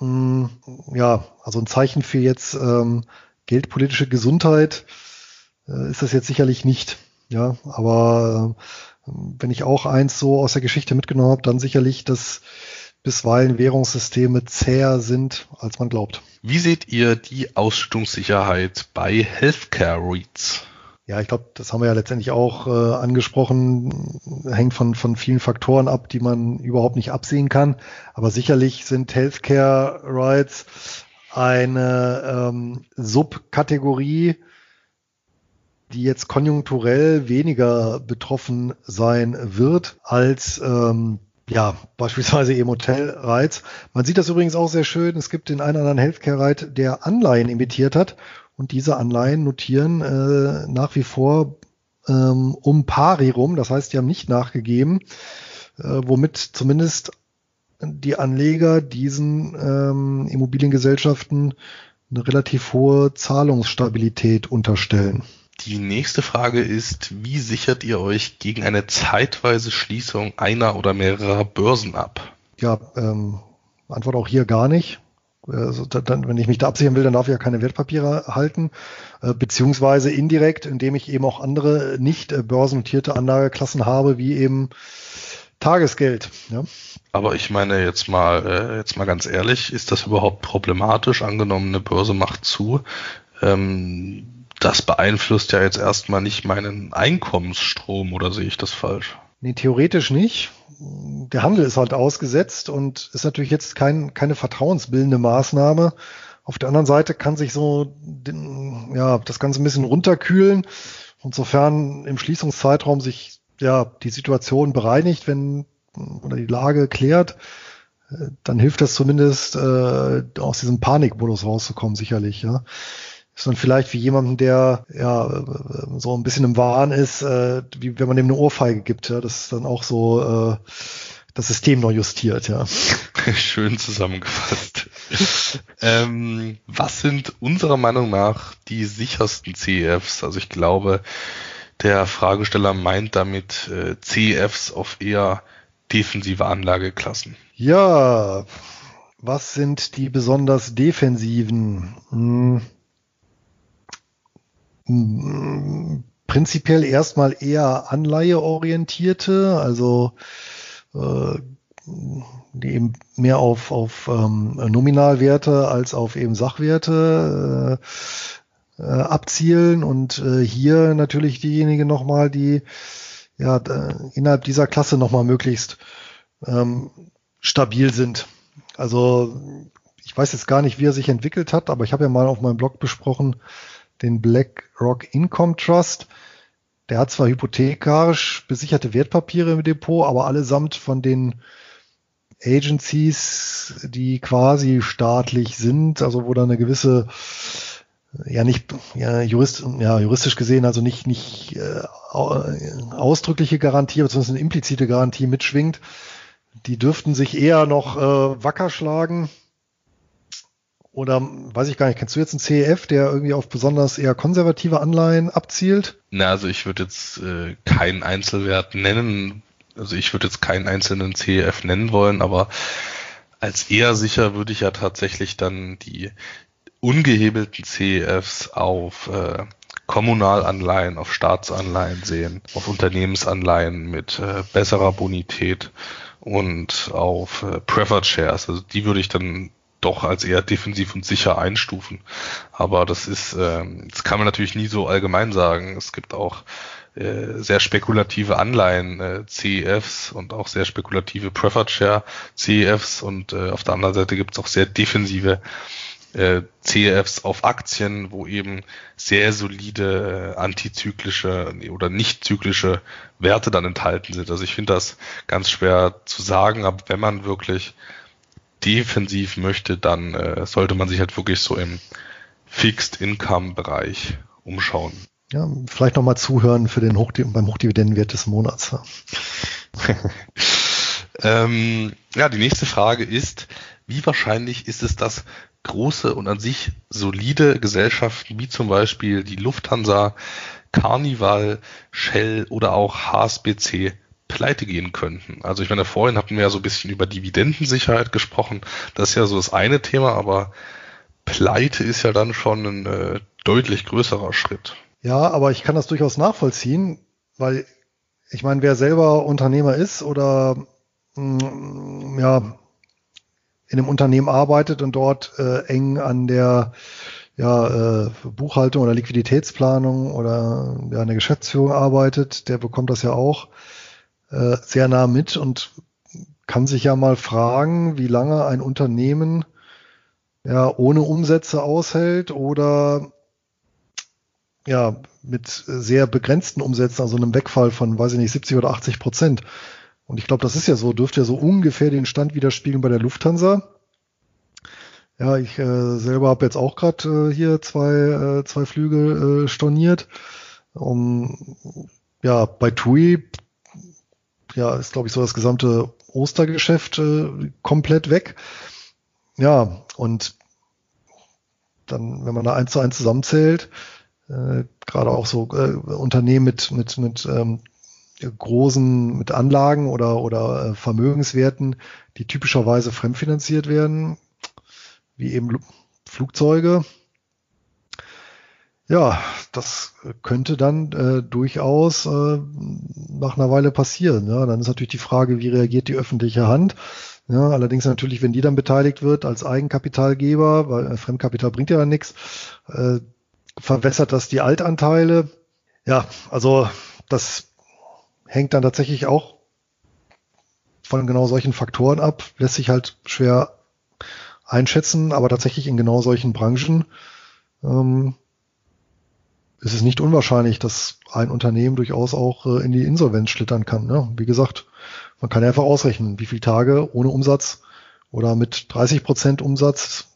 Mm, ja, also ein Zeichen für jetzt ähm, geldpolitische Gesundheit äh, ist das jetzt sicherlich nicht. Ja, aber äh, wenn ich auch eins so aus der Geschichte mitgenommen habe, dann sicherlich, dass bisweilen Währungssysteme zäher sind, als man glaubt. Wie seht ihr die Ausschüttungssicherheit bei Healthcare REITs? Ja, ich glaube, das haben wir ja letztendlich auch äh, angesprochen, hängt von, von vielen Faktoren ab, die man überhaupt nicht absehen kann. Aber sicherlich sind Healthcare Rights eine ähm, Subkategorie, die jetzt konjunkturell weniger betroffen sein wird als ähm, ja, beispielsweise eben Hotelreiz. Man sieht das übrigens auch sehr schön. Es gibt den einen oder anderen Healthcare-Reit, der Anleihen imitiert hat und diese Anleihen notieren äh, nach wie vor ähm, um pari rum. Das heißt, die haben nicht nachgegeben, äh, womit zumindest die Anleger diesen ähm, Immobiliengesellschaften eine relativ hohe Zahlungsstabilität unterstellen. Die nächste Frage ist, wie sichert ihr euch gegen eine zeitweise Schließung einer oder mehrerer Börsen ab? Ja, ähm, Antwort auch hier gar nicht. Also dann, wenn ich mich da absichern will, dann darf ich ja keine Wertpapiere halten, äh, beziehungsweise indirekt, indem ich eben auch andere nicht äh, börsennotierte Anlageklassen habe, wie eben Tagesgeld. Ja. Aber ich meine jetzt mal, äh, jetzt mal ganz ehrlich, ist das überhaupt problematisch? Angenommen, eine Börse macht zu. Ähm, das beeinflusst ja jetzt erstmal nicht meinen Einkommensstrom, oder sehe ich das falsch? Nee, theoretisch nicht der Handel ist halt ausgesetzt und ist natürlich jetzt kein, keine vertrauensbildende Maßnahme. Auf der anderen Seite kann sich so den, ja, das Ganze ein bisschen runterkühlen. Insofern im Schließungszeitraum sich ja die Situation bereinigt, wenn oder die Lage klärt, dann hilft das zumindest äh, aus diesem Panikmodus rauszukommen, sicherlich. Ja dann vielleicht für jemanden, der ja so ein bisschen im Wahn ist, äh, wie wenn man dem eine Ohrfeige gibt. Ja, das ist dann auch so, äh, das System neu justiert, ja. [laughs] Schön zusammengefasst. ähm, was sind unserer Meinung nach die sichersten CEFs? Also ich glaube, der Fragesteller meint damit äh, CEFs auf eher defensive Anlageklassen. Ja, was sind die besonders defensiven? Hm. Prinzipiell erstmal eher anleiheorientierte, also äh, die eben mehr auf, auf ähm, Nominalwerte als auf eben Sachwerte äh, äh, abzielen und äh, hier natürlich diejenigen nochmal, die ja innerhalb dieser Klasse nochmal möglichst ähm, stabil sind. Also ich weiß jetzt gar nicht, wie er sich entwickelt hat, aber ich habe ja mal auf meinem Blog besprochen den BlackRock Income Trust. Der hat zwar hypothekarisch besicherte Wertpapiere im Depot, aber allesamt von den Agencies, die quasi staatlich sind, also wo da eine gewisse ja nicht ja, Jurist, ja juristisch gesehen also nicht nicht äh, ausdrückliche Garantie, beziehungsweise eine implizite Garantie mitschwingt, die dürften sich eher noch äh, wacker schlagen. Oder weiß ich gar nicht, kennst du jetzt einen CEF, der irgendwie auf besonders eher konservative Anleihen abzielt? Na, also ich würde jetzt äh, keinen Einzelwert nennen. Also ich würde jetzt keinen einzelnen CEF nennen wollen, aber als eher sicher würde ich ja tatsächlich dann die ungehebelten CEFs auf äh, Kommunalanleihen, auf Staatsanleihen sehen, auf Unternehmensanleihen mit äh, besserer Bonität und auf äh, Preferred Shares. Also die würde ich dann doch als eher defensiv und sicher einstufen. Aber das ist, äh, das kann man natürlich nie so allgemein sagen. Es gibt auch äh, sehr spekulative Anleihen, äh, CEFs und auch sehr spekulative Preferred Share CEFs und äh, auf der anderen Seite gibt es auch sehr defensive äh, CEFs auf Aktien, wo eben sehr solide äh, antizyklische oder nicht zyklische Werte dann enthalten sind. Also ich finde das ganz schwer zu sagen, aber wenn man wirklich defensiv möchte, dann äh, sollte man sich halt wirklich so im Fixed Income Bereich umschauen. Ja, vielleicht nochmal zuhören für den Hochdi beim Hochdividendenwert des Monats. [laughs] ähm, ja, die nächste Frage ist, wie wahrscheinlich ist es, dass große und an sich solide Gesellschaften wie zum Beispiel die Lufthansa, Carnival, Shell oder auch HSBC pleite gehen könnten. Also ich meine, vorhin hatten wir ja so ein bisschen über Dividendensicherheit gesprochen. Das ist ja so das eine Thema, aber pleite ist ja dann schon ein äh, deutlich größerer Schritt. Ja, aber ich kann das durchaus nachvollziehen, weil ich meine, wer selber Unternehmer ist oder mh, mm, ja in einem Unternehmen arbeitet und dort äh, eng an der ja, äh, Buchhaltung oder Liquiditätsplanung oder ja, an der Geschäftsführung arbeitet, der bekommt das ja auch äh, sehr nah mit und kann sich ja mal fragen, wie lange ein Unternehmen ja ohne Umsätze aushält oder ja mit sehr begrenzten Umsätzen, also einem Wegfall von, weiß ich nicht, 70 oder 80 Prozent. Und ich glaube, das ist ja so, dürfte ja so ungefähr den Stand widerspiegeln bei der Lufthansa. Ja, ich äh, selber habe jetzt auch gerade äh, hier zwei, äh, zwei Flüge äh, storniert. Um, ja, bei TUI ja, ist, glaube ich, so das gesamte Ostergeschäft äh, komplett weg. Ja, und dann, wenn man da eins zu eins zusammenzählt, äh, gerade auch so äh, Unternehmen mit, mit, mit ähm, großen, mit Anlagen oder, oder äh, Vermögenswerten, die typischerweise fremdfinanziert werden, wie eben Flugzeuge, ja, das könnte dann äh, durchaus äh, nach einer Weile passieren. Ja. Dann ist natürlich die Frage, wie reagiert die öffentliche Hand? Ja, allerdings natürlich, wenn die dann beteiligt wird als Eigenkapitalgeber, weil äh, Fremdkapital bringt ja dann nichts, äh, verwässert das die Altanteile. Ja, also das hängt dann tatsächlich auch von genau solchen Faktoren ab, lässt sich halt schwer einschätzen, aber tatsächlich in genau solchen Branchen ähm, ist es nicht unwahrscheinlich, dass ein Unternehmen durchaus auch äh, in die Insolvenz schlittern kann. Ne? Wie gesagt, man kann einfach ausrechnen, wie viele Tage ohne Umsatz oder mit 30 Prozent Umsatz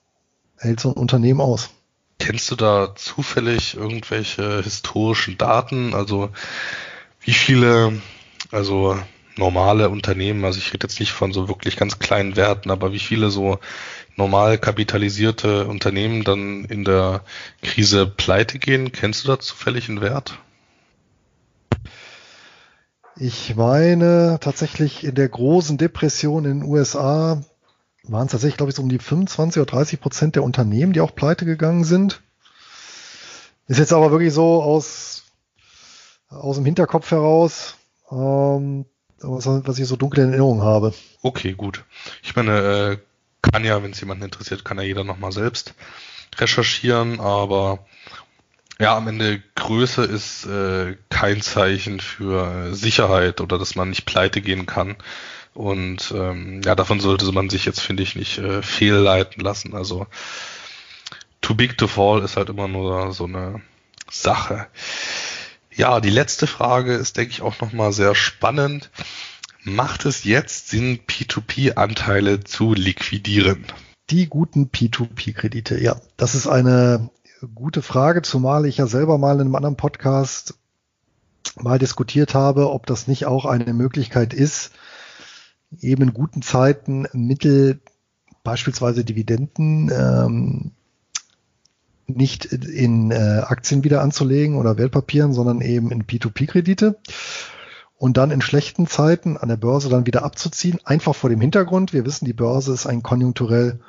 hält so ein Unternehmen aus. Kennst du da zufällig irgendwelche historischen Daten? Also wie viele, also normale Unternehmen, also ich rede jetzt nicht von so wirklich ganz kleinen Werten, aber wie viele so normal kapitalisierte Unternehmen dann in der Krise pleite gehen, kennst du da zufällig einen Wert? Ich meine tatsächlich in der großen Depression in den USA waren es tatsächlich, glaube ich, so um die 25 oder 30 Prozent der Unternehmen, die auch pleite gegangen sind. Ist jetzt aber wirklich so aus, aus dem Hinterkopf heraus, ähm, was, was ich so dunkel in Erinnerung habe. Okay, gut. Ich meine, äh, kann ja, wenn es jemanden interessiert, kann ja jeder nochmal selbst recherchieren, aber ja, am Ende Größe ist äh, kein Zeichen für Sicherheit oder dass man nicht pleite gehen kann. Und ähm, ja, davon sollte man sich jetzt, finde ich, nicht äh, fehlleiten lassen. Also too big to fall ist halt immer nur so eine Sache. Ja, die letzte Frage ist, denke ich, auch nochmal sehr spannend. Macht es jetzt Sinn, P2P-Anteile zu liquidieren? Die guten P2P-Kredite, ja. Das ist eine gute Frage, zumal ich ja selber mal in einem anderen Podcast mal diskutiert habe, ob das nicht auch eine Möglichkeit ist, eben in guten Zeiten Mittel, beispielsweise Dividenden, ähm, nicht in äh, Aktien wieder anzulegen oder Wertpapieren, sondern eben in P2P-Kredite und dann in schlechten Zeiten an der Börse dann wieder abzuziehen, einfach vor dem Hintergrund, wir wissen, die Börse ist ein konjunkturell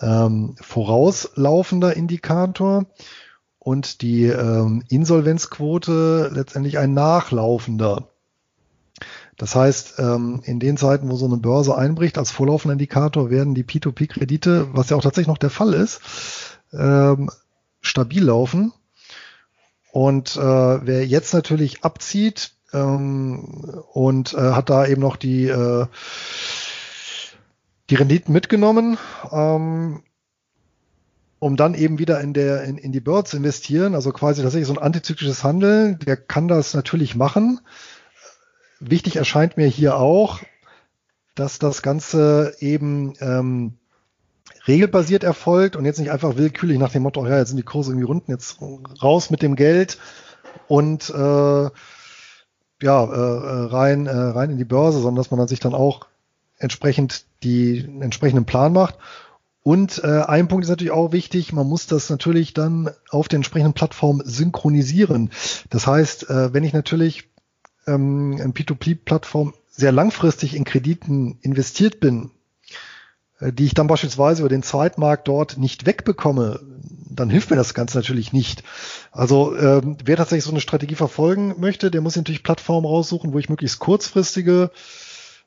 ähm, vorauslaufender Indikator. Und die ähm, Insolvenzquote letztendlich ein nachlaufender. Das heißt, ähm, in den Zeiten, wo so eine Börse einbricht, als vorlaufender Indikator werden die P2P-Kredite, was ja auch tatsächlich noch der Fall ist, ähm, stabil laufen. Und äh, wer jetzt natürlich abzieht ähm, und äh, hat da eben noch die äh, die Renditen mitgenommen, ähm, um dann eben wieder in, der, in, in die zu investieren, also quasi tatsächlich so ein antizyklisches Handeln, der kann das natürlich machen. Wichtig erscheint mir hier auch, dass das Ganze eben ähm, regelbasiert erfolgt und jetzt nicht einfach willkürlich nach dem Motto, ja, jetzt sind die Kurse irgendwie runden, jetzt raus mit dem Geld und äh, ja, äh, rein, äh, rein in die Börse, sondern dass man dann sich dann auch entsprechend die entsprechenden Plan macht. Und äh, ein Punkt ist natürlich auch wichtig, man muss das natürlich dann auf der entsprechenden Plattform synchronisieren. Das heißt, äh, wenn ich natürlich ähm, in P2P-Plattform sehr langfristig in Krediten investiert bin, äh, die ich dann beispielsweise über den Zweitmarkt dort nicht wegbekomme, dann hilft mir das Ganze natürlich nicht. Also ähm, wer tatsächlich so eine Strategie verfolgen möchte, der muss natürlich Plattformen raussuchen, wo ich möglichst kurzfristige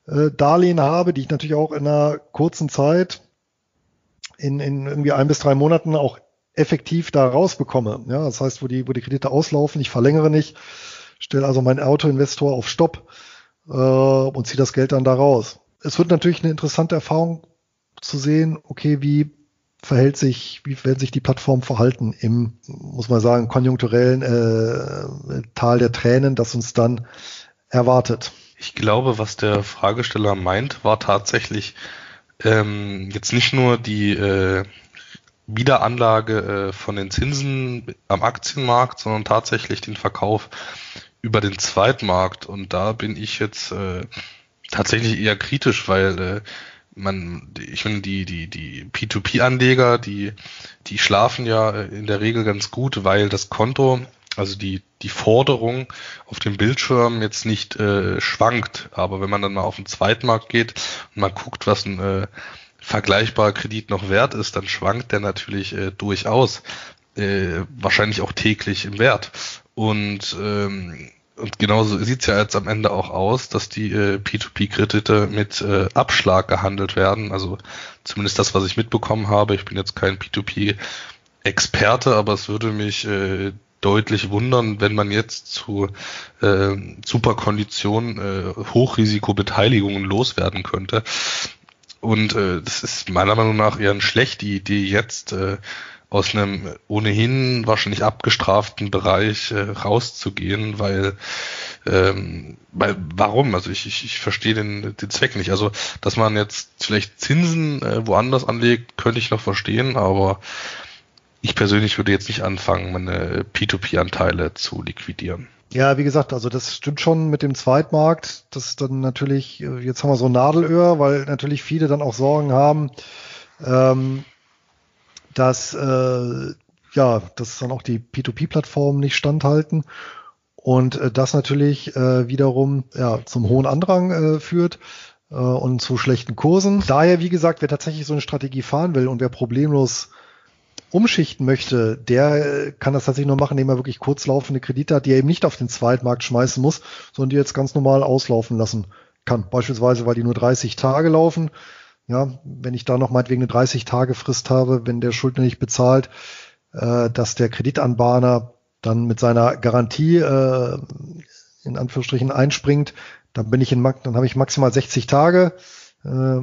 äh, Darlehen habe, die ich natürlich auch in einer kurzen Zeit, in, in irgendwie ein bis drei Monaten auch effektiv da rausbekomme. Ja, das heißt, wo die, wo die Kredite auslaufen, ich verlängere nicht, stelle also meinen Autoinvestor auf Stopp äh, und ziehe das Geld dann da raus. Es wird natürlich eine interessante Erfahrung zu sehen, okay, wie verhält sich, wie werden sich die Plattformen verhalten im, muss man sagen, konjunkturellen äh, Tal der Tränen, das uns dann erwartet. Ich glaube, was der Fragesteller meint, war tatsächlich ähm, jetzt nicht nur die äh, Wiederanlage äh, von den Zinsen am Aktienmarkt, sondern tatsächlich den Verkauf über den Zweitmarkt. Und da bin ich jetzt äh, tatsächlich eher kritisch, weil äh, man, ich finde, die, die, die P2P-Anleger, die, die schlafen ja in der Regel ganz gut, weil das Konto also die, die Forderung auf dem Bildschirm jetzt nicht äh, schwankt. Aber wenn man dann mal auf den Zweitmarkt geht und mal guckt, was ein äh, vergleichbarer Kredit noch wert ist, dann schwankt der natürlich äh, durchaus. Äh, wahrscheinlich auch täglich im Wert. Und, ähm, und genauso sieht's ja jetzt am Ende auch aus, dass die äh, P2P-Kredite mit äh, Abschlag gehandelt werden. Also zumindest das, was ich mitbekommen habe. Ich bin jetzt kein P2P Experte, aber es würde mich äh, deutlich wundern, wenn man jetzt zu äh, super Konditionen äh, Hochrisikobeteiligungen loswerden könnte. Und äh, das ist meiner Meinung nach eher eine schlechte Idee, jetzt äh, aus einem ohnehin wahrscheinlich abgestraften Bereich äh, rauszugehen, weil, ähm, weil warum? Also ich, ich, ich verstehe den, den Zweck nicht. Also, dass man jetzt vielleicht Zinsen äh, woanders anlegt, könnte ich noch verstehen, aber ich persönlich würde jetzt nicht anfangen, meine P2P-Anteile zu liquidieren. Ja, wie gesagt, also das stimmt schon mit dem Zweitmarkt. Das ist dann natürlich, äh, jetzt haben wir so Nadelöhr, weil natürlich viele dann auch Sorgen haben, ähm, dass äh, ja, dass dann auch die P2P-Plattformen nicht standhalten und äh, das natürlich äh, wiederum ja, zum hohen Andrang äh, führt äh, und zu schlechten Kursen. Daher, wie gesagt, wer tatsächlich so eine Strategie fahren will und wer problemlos umschichten möchte, der äh, kann das tatsächlich nur machen, indem er wirklich kurzlaufende Kredite hat, die er eben nicht auf den Zweitmarkt schmeißen muss, sondern die jetzt ganz normal auslaufen lassen kann. Beispielsweise, weil die nur 30 Tage laufen. Ja, wenn ich da noch meinetwegen eine 30 Tage Frist habe, wenn der Schuldner nicht bezahlt, äh, dass der Kreditanbahner dann mit seiner Garantie äh, in Anführungsstrichen einspringt, dann bin ich in dann habe ich maximal 60 Tage äh,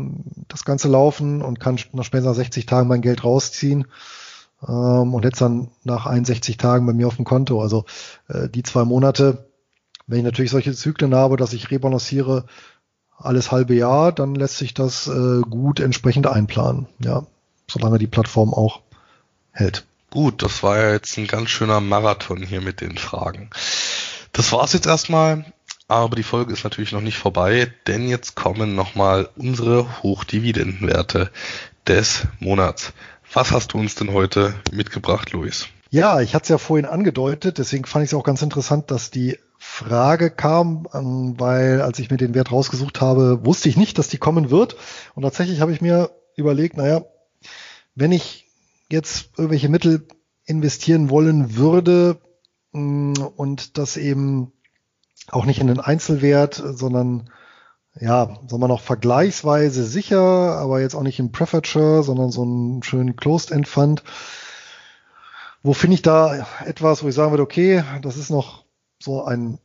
das Ganze laufen und kann nach später 60 Tagen mein Geld rausziehen ähm, und jetzt dann nach 61 Tagen bei mir auf dem Konto. Also äh, die zwei Monate, wenn ich natürlich solche Zyklen habe, dass ich rebalanciere alles halbe Jahr, dann lässt sich das äh, gut entsprechend einplanen. Ja, solange die Plattform auch hält. Gut, das war ja jetzt ein ganz schöner Marathon hier mit den Fragen. Das war's jetzt erstmal, aber die Folge ist natürlich noch nicht vorbei, denn jetzt kommen nochmal unsere Hochdividendenwerte des Monats. Was hast du uns denn heute mitgebracht, Luis? Ja, ich hatte es ja vorhin angedeutet, deswegen fand ich es auch ganz interessant, dass die Frage kam, ähm, weil als ich mir den Wert rausgesucht habe, wusste ich nicht, dass die kommen wird. Und tatsächlich habe ich mir überlegt, naja, wenn ich jetzt irgendwelche Mittel investieren wollen würde mm, und das eben auch nicht in den Einzelwert, sondern ja, sagen wir noch vergleichsweise sicher, aber jetzt auch nicht im Preferred sondern so einen schönen Closed-End Fund. Wo finde ich da etwas, wo ich sagen würde, okay, das ist noch so ein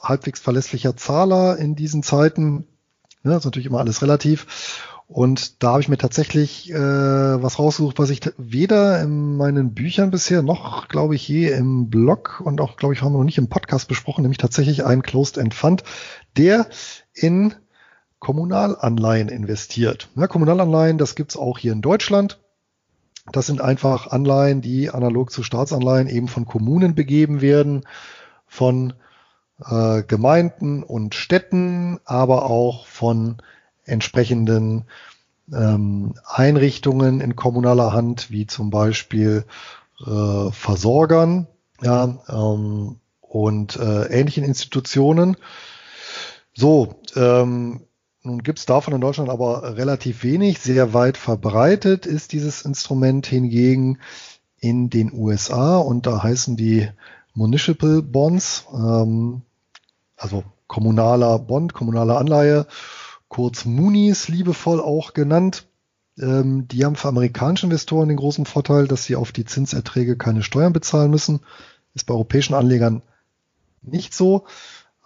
halbwegs verlässlicher Zahler in diesen Zeiten. Das ist natürlich immer alles relativ. Und da habe ich mir tatsächlich äh, was rausgesucht, was ich weder in meinen Büchern bisher noch, glaube ich, je im Blog und auch, glaube ich, haben wir noch nicht im Podcast besprochen, nämlich tatsächlich einen Closed-End Fund, der in Kommunalanleihen investiert. Ja, Kommunalanleihen, das gibt's auch hier in Deutschland. Das sind einfach Anleihen, die analog zu Staatsanleihen eben von Kommunen begeben werden, von äh, Gemeinden und Städten, aber auch von entsprechenden ähm, Einrichtungen in kommunaler Hand, wie zum Beispiel äh, Versorgern ja, ähm, und äh, ähnlichen Institutionen. So, ähm, nun gibt's davon in Deutschland aber relativ wenig. Sehr weit verbreitet ist dieses Instrument hingegen in den USA und da heißen die Municipal Bonds, ähm, also kommunaler Bond, kommunale Anleihe kurz Moonies liebevoll auch genannt. Ähm, die haben für amerikanische Investoren den großen Vorteil, dass sie auf die Zinserträge keine Steuern bezahlen müssen. Ist bei europäischen Anlegern nicht so.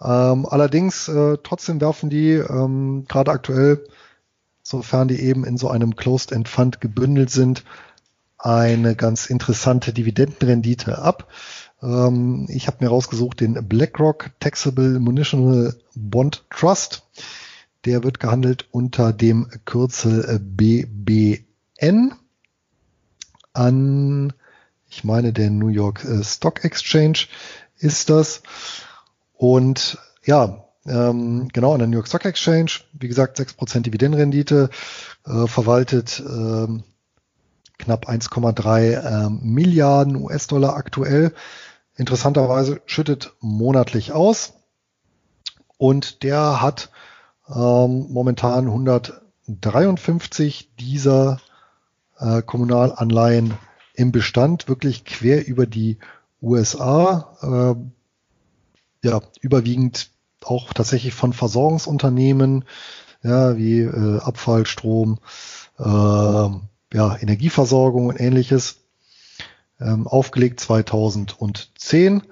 Ähm, allerdings äh, trotzdem werfen die ähm, gerade aktuell, sofern die eben in so einem Closed-End Fund gebündelt sind, eine ganz interessante Dividendenrendite ab. Ähm, ich habe mir rausgesucht den BlackRock Taxable Munitional Bond Trust. Der wird gehandelt unter dem Kürzel BBN an, ich meine, der New York äh, Stock Exchange ist das. Und ja, ähm, genau, an der New York Stock Exchange, wie gesagt, 6% Dividendenrendite, äh, verwaltet äh, knapp 1,3 äh, Milliarden US-Dollar aktuell. Interessanterweise schüttet monatlich aus. Und der hat ähm, momentan 153 dieser äh, Kommunalanleihen im Bestand, wirklich quer über die USA, äh, ja, überwiegend auch tatsächlich von Versorgungsunternehmen, ja, wie äh, Abfall, Strom, äh, ja, Energieversorgung und ähnliches, ähm, aufgelegt 2010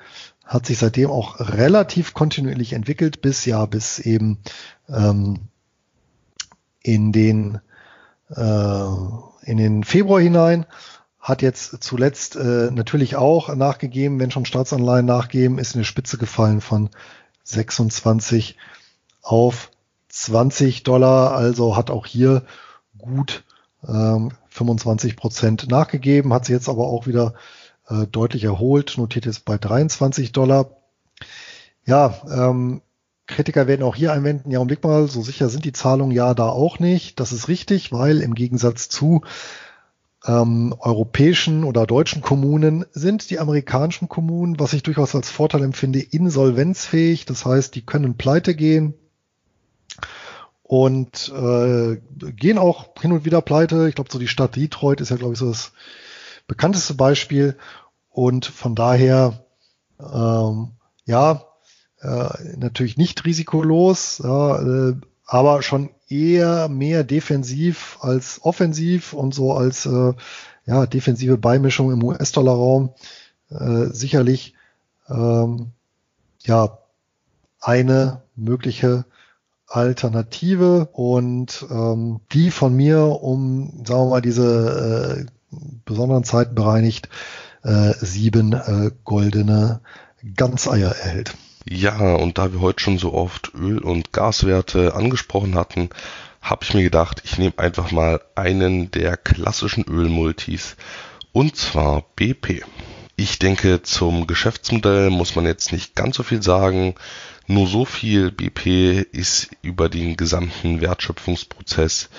hat sich seitdem auch relativ kontinuierlich entwickelt, bis ja, bis eben ähm, in den äh, in den Februar hinein. Hat jetzt zuletzt äh, natürlich auch nachgegeben, wenn schon Staatsanleihen nachgeben, ist in die Spitze gefallen von 26 auf 20 Dollar. Also hat auch hier gut ähm, 25 Prozent nachgegeben, hat sich jetzt aber auch wieder äh, deutlich erholt, notiert jetzt bei 23 Dollar. Ja, ähm, Kritiker werden auch hier einwenden, ja, Blick mal, so sicher sind die Zahlungen ja da auch nicht. Das ist richtig, weil im Gegensatz zu ähm, europäischen oder deutschen Kommunen sind die amerikanischen Kommunen, was ich durchaus als Vorteil empfinde, insolvenzfähig. Das heißt, die können pleite gehen und äh, gehen auch hin und wieder pleite. Ich glaube, so die Stadt Detroit ist ja, glaube ich, so das bekannteste Beispiel. Und von daher, ähm, ja, äh, natürlich nicht risikolos, ja, äh, aber schon eher mehr defensiv als offensiv und so als äh, ja, defensive Beimischung im US-Dollar-Raum äh, sicherlich ähm, ja eine mögliche Alternative und ähm, die von mir um, sagen wir mal, diese äh, besonderen Zeiten bereinigt äh, sieben äh, goldene Ganzeier erhält. Ja, und da wir heute schon so oft Öl- und Gaswerte angesprochen hatten, habe ich mir gedacht, ich nehme einfach mal einen der klassischen Ölmultis, und zwar BP. Ich denke, zum Geschäftsmodell muss man jetzt nicht ganz so viel sagen. Nur so viel BP ist über den gesamten Wertschöpfungsprozess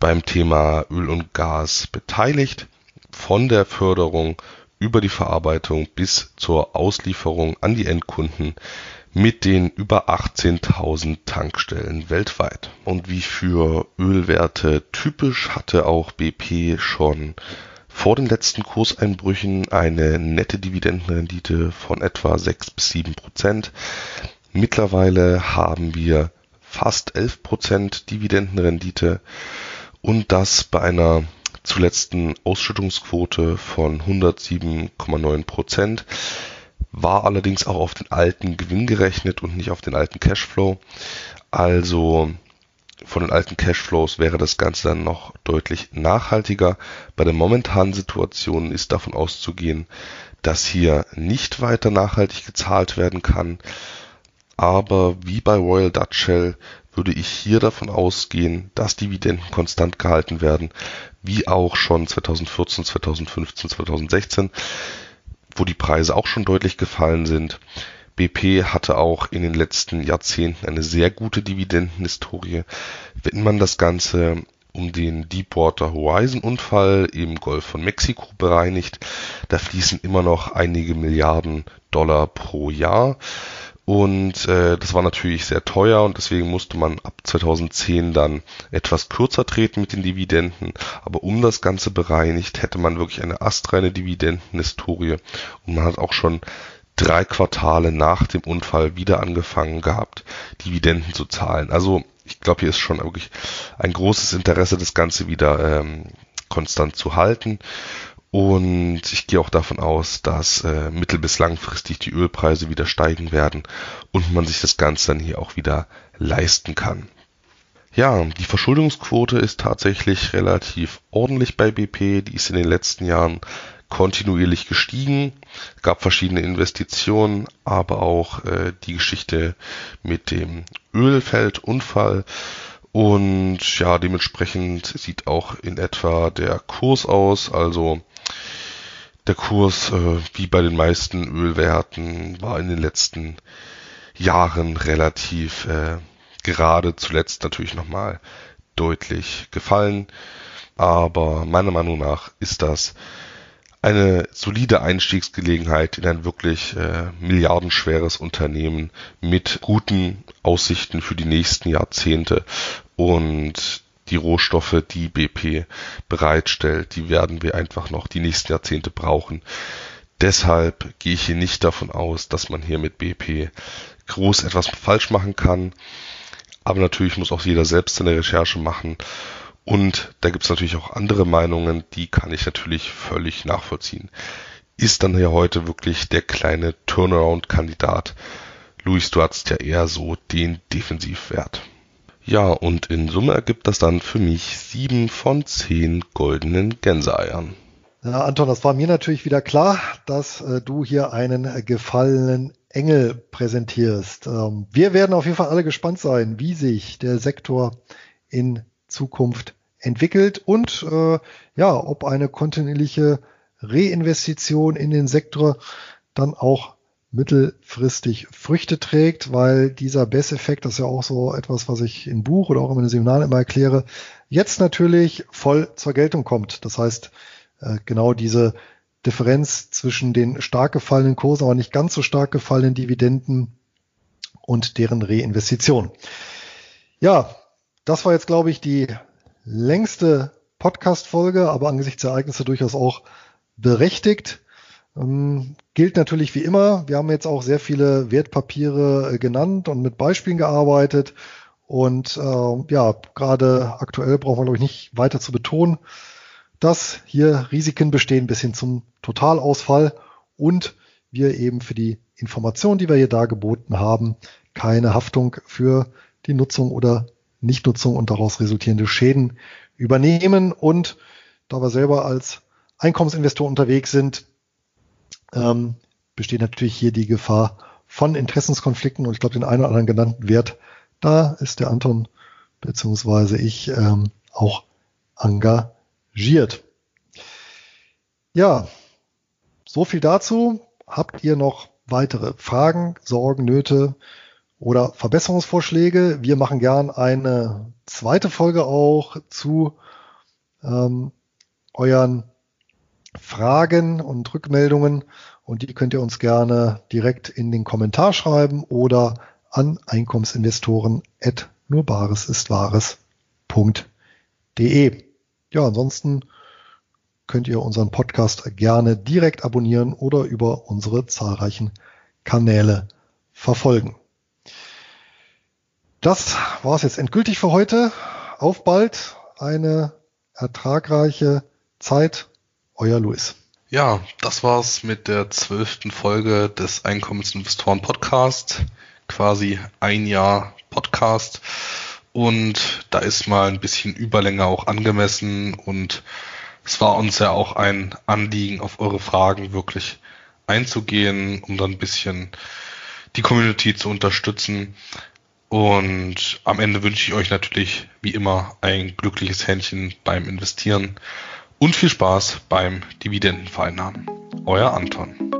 beim Thema Öl und Gas beteiligt. Von der Förderung über die Verarbeitung bis zur Auslieferung an die Endkunden mit den über 18.000 Tankstellen weltweit. Und wie für Ölwerte typisch hatte auch BP schon vor den letzten Kurseinbrüchen eine nette Dividendenrendite von etwa 6 bis 7 Prozent. Mittlerweile haben wir fast 11 Prozent Dividendenrendite und das bei einer zuletzten Ausschüttungsquote von 107,9 Prozent, war allerdings auch auf den alten Gewinn gerechnet und nicht auf den alten Cashflow. Also von den alten Cashflows wäre das Ganze dann noch deutlich nachhaltiger. Bei der momentanen Situation ist davon auszugehen, dass hier nicht weiter nachhaltig gezahlt werden kann. Aber wie bei Royal Dutch Shell würde ich hier davon ausgehen, dass Dividenden konstant gehalten werden, wie auch schon 2014, 2015, 2016, wo die Preise auch schon deutlich gefallen sind. BP hatte auch in den letzten Jahrzehnten eine sehr gute Dividendenhistorie. Wenn man das Ganze um den Deepwater Horizon Unfall im Golf von Mexiko bereinigt, da fließen immer noch einige Milliarden Dollar pro Jahr. Und äh, das war natürlich sehr teuer und deswegen musste man ab 2010 dann etwas kürzer treten mit den Dividenden. Aber um das Ganze bereinigt, hätte man wirklich eine astreine Dividendenhistorie und man hat auch schon drei Quartale nach dem Unfall wieder angefangen gehabt, Dividenden zu zahlen. Also ich glaube, hier ist schon wirklich ein großes Interesse, das Ganze wieder ähm, konstant zu halten. Und ich gehe auch davon aus, dass äh, mittel- bis langfristig die Ölpreise wieder steigen werden und man sich das Ganze dann hier auch wieder leisten kann. Ja, die Verschuldungsquote ist tatsächlich relativ ordentlich bei BP. Die ist in den letzten Jahren kontinuierlich gestiegen. Es gab verschiedene Investitionen, aber auch äh, die Geschichte mit dem Ölfeldunfall. Und ja, dementsprechend sieht auch in etwa der Kurs aus. Also der Kurs, äh, wie bei den meisten Ölwerten, war in den letzten Jahren relativ äh, gerade, zuletzt natürlich nochmal deutlich gefallen. Aber meiner Meinung nach ist das eine solide Einstiegsgelegenheit in ein wirklich äh, milliardenschweres Unternehmen mit guten Aussichten für die nächsten Jahrzehnte. Und die Rohstoffe, die BP bereitstellt, die werden wir einfach noch die nächsten Jahrzehnte brauchen. Deshalb gehe ich hier nicht davon aus, dass man hier mit BP groß etwas falsch machen kann. Aber natürlich muss auch jeder selbst seine Recherche machen und da gibt es natürlich auch andere Meinungen, die kann ich natürlich völlig nachvollziehen. Ist dann ja heute wirklich der kleine Turnaround-Kandidat? Luis, du hast ja eher so den Defensivwert. Ja, und in Summe ergibt das dann für mich sieben von zehn goldenen Gänseeiern. Ja, Anton, das war mir natürlich wieder klar, dass äh, du hier einen gefallenen Engel präsentierst. Ähm, wir werden auf jeden Fall alle gespannt sein, wie sich der Sektor in Zukunft entwickelt und äh, ja, ob eine kontinuierliche Reinvestition in den Sektor dann auch mittelfristig Früchte trägt, weil dieser Bess-Effekt, das ist ja auch so etwas, was ich im Buch oder auch in den Seminaren immer erkläre, jetzt natürlich voll zur Geltung kommt. Das heißt, äh, genau diese Differenz zwischen den stark gefallenen Kursen, aber nicht ganz so stark gefallenen Dividenden und deren Reinvestition. Ja, das war jetzt, glaube ich, die längste Podcast-Folge, aber angesichts der Ereignisse durchaus auch berechtigt. Ähm, gilt natürlich wie immer. Wir haben jetzt auch sehr viele Wertpapiere äh, genannt und mit Beispielen gearbeitet. Und äh, ja, gerade aktuell brauchen wir, glaube ich, nicht weiter zu betonen, dass hier Risiken bestehen bis hin zum Totalausfall und wir eben für die Informationen, die wir hier dargeboten haben, keine Haftung für die Nutzung oder Nichtnutzung und daraus resultierende Schäden übernehmen. Und da wir selber als Einkommensinvestor unterwegs sind, ähm, besteht natürlich hier die Gefahr von Interessenskonflikten und ich glaube, den einen oder anderen genannten Wert, da ist der Anton beziehungsweise ich ähm, auch engagiert. Ja, so viel dazu. Habt ihr noch weitere Fragen, Sorgen, Nöte oder Verbesserungsvorschläge? Wir machen gern eine zweite Folge auch zu ähm, euren Fragen und Rückmeldungen und die könnt ihr uns gerne direkt in den Kommentar schreiben oder an Einkommensinvestoren at nurbaresistwahres.de. Ja, ansonsten könnt ihr unseren Podcast gerne direkt abonnieren oder über unsere zahlreichen Kanäle verfolgen. Das war es jetzt endgültig für heute. Auf bald eine ertragreiche Zeit euer Luis. Ja, das war's mit der zwölften Folge des Einkommensinvestoren Podcast. Quasi ein Jahr Podcast. Und da ist mal ein bisschen Überlänge auch angemessen und es war uns ja auch ein Anliegen, auf eure Fragen wirklich einzugehen, um dann ein bisschen die Community zu unterstützen. Und am Ende wünsche ich euch natürlich wie immer ein glückliches Händchen beim Investieren und viel Spaß beim Dividendenvereinnahmen. Euer Anton.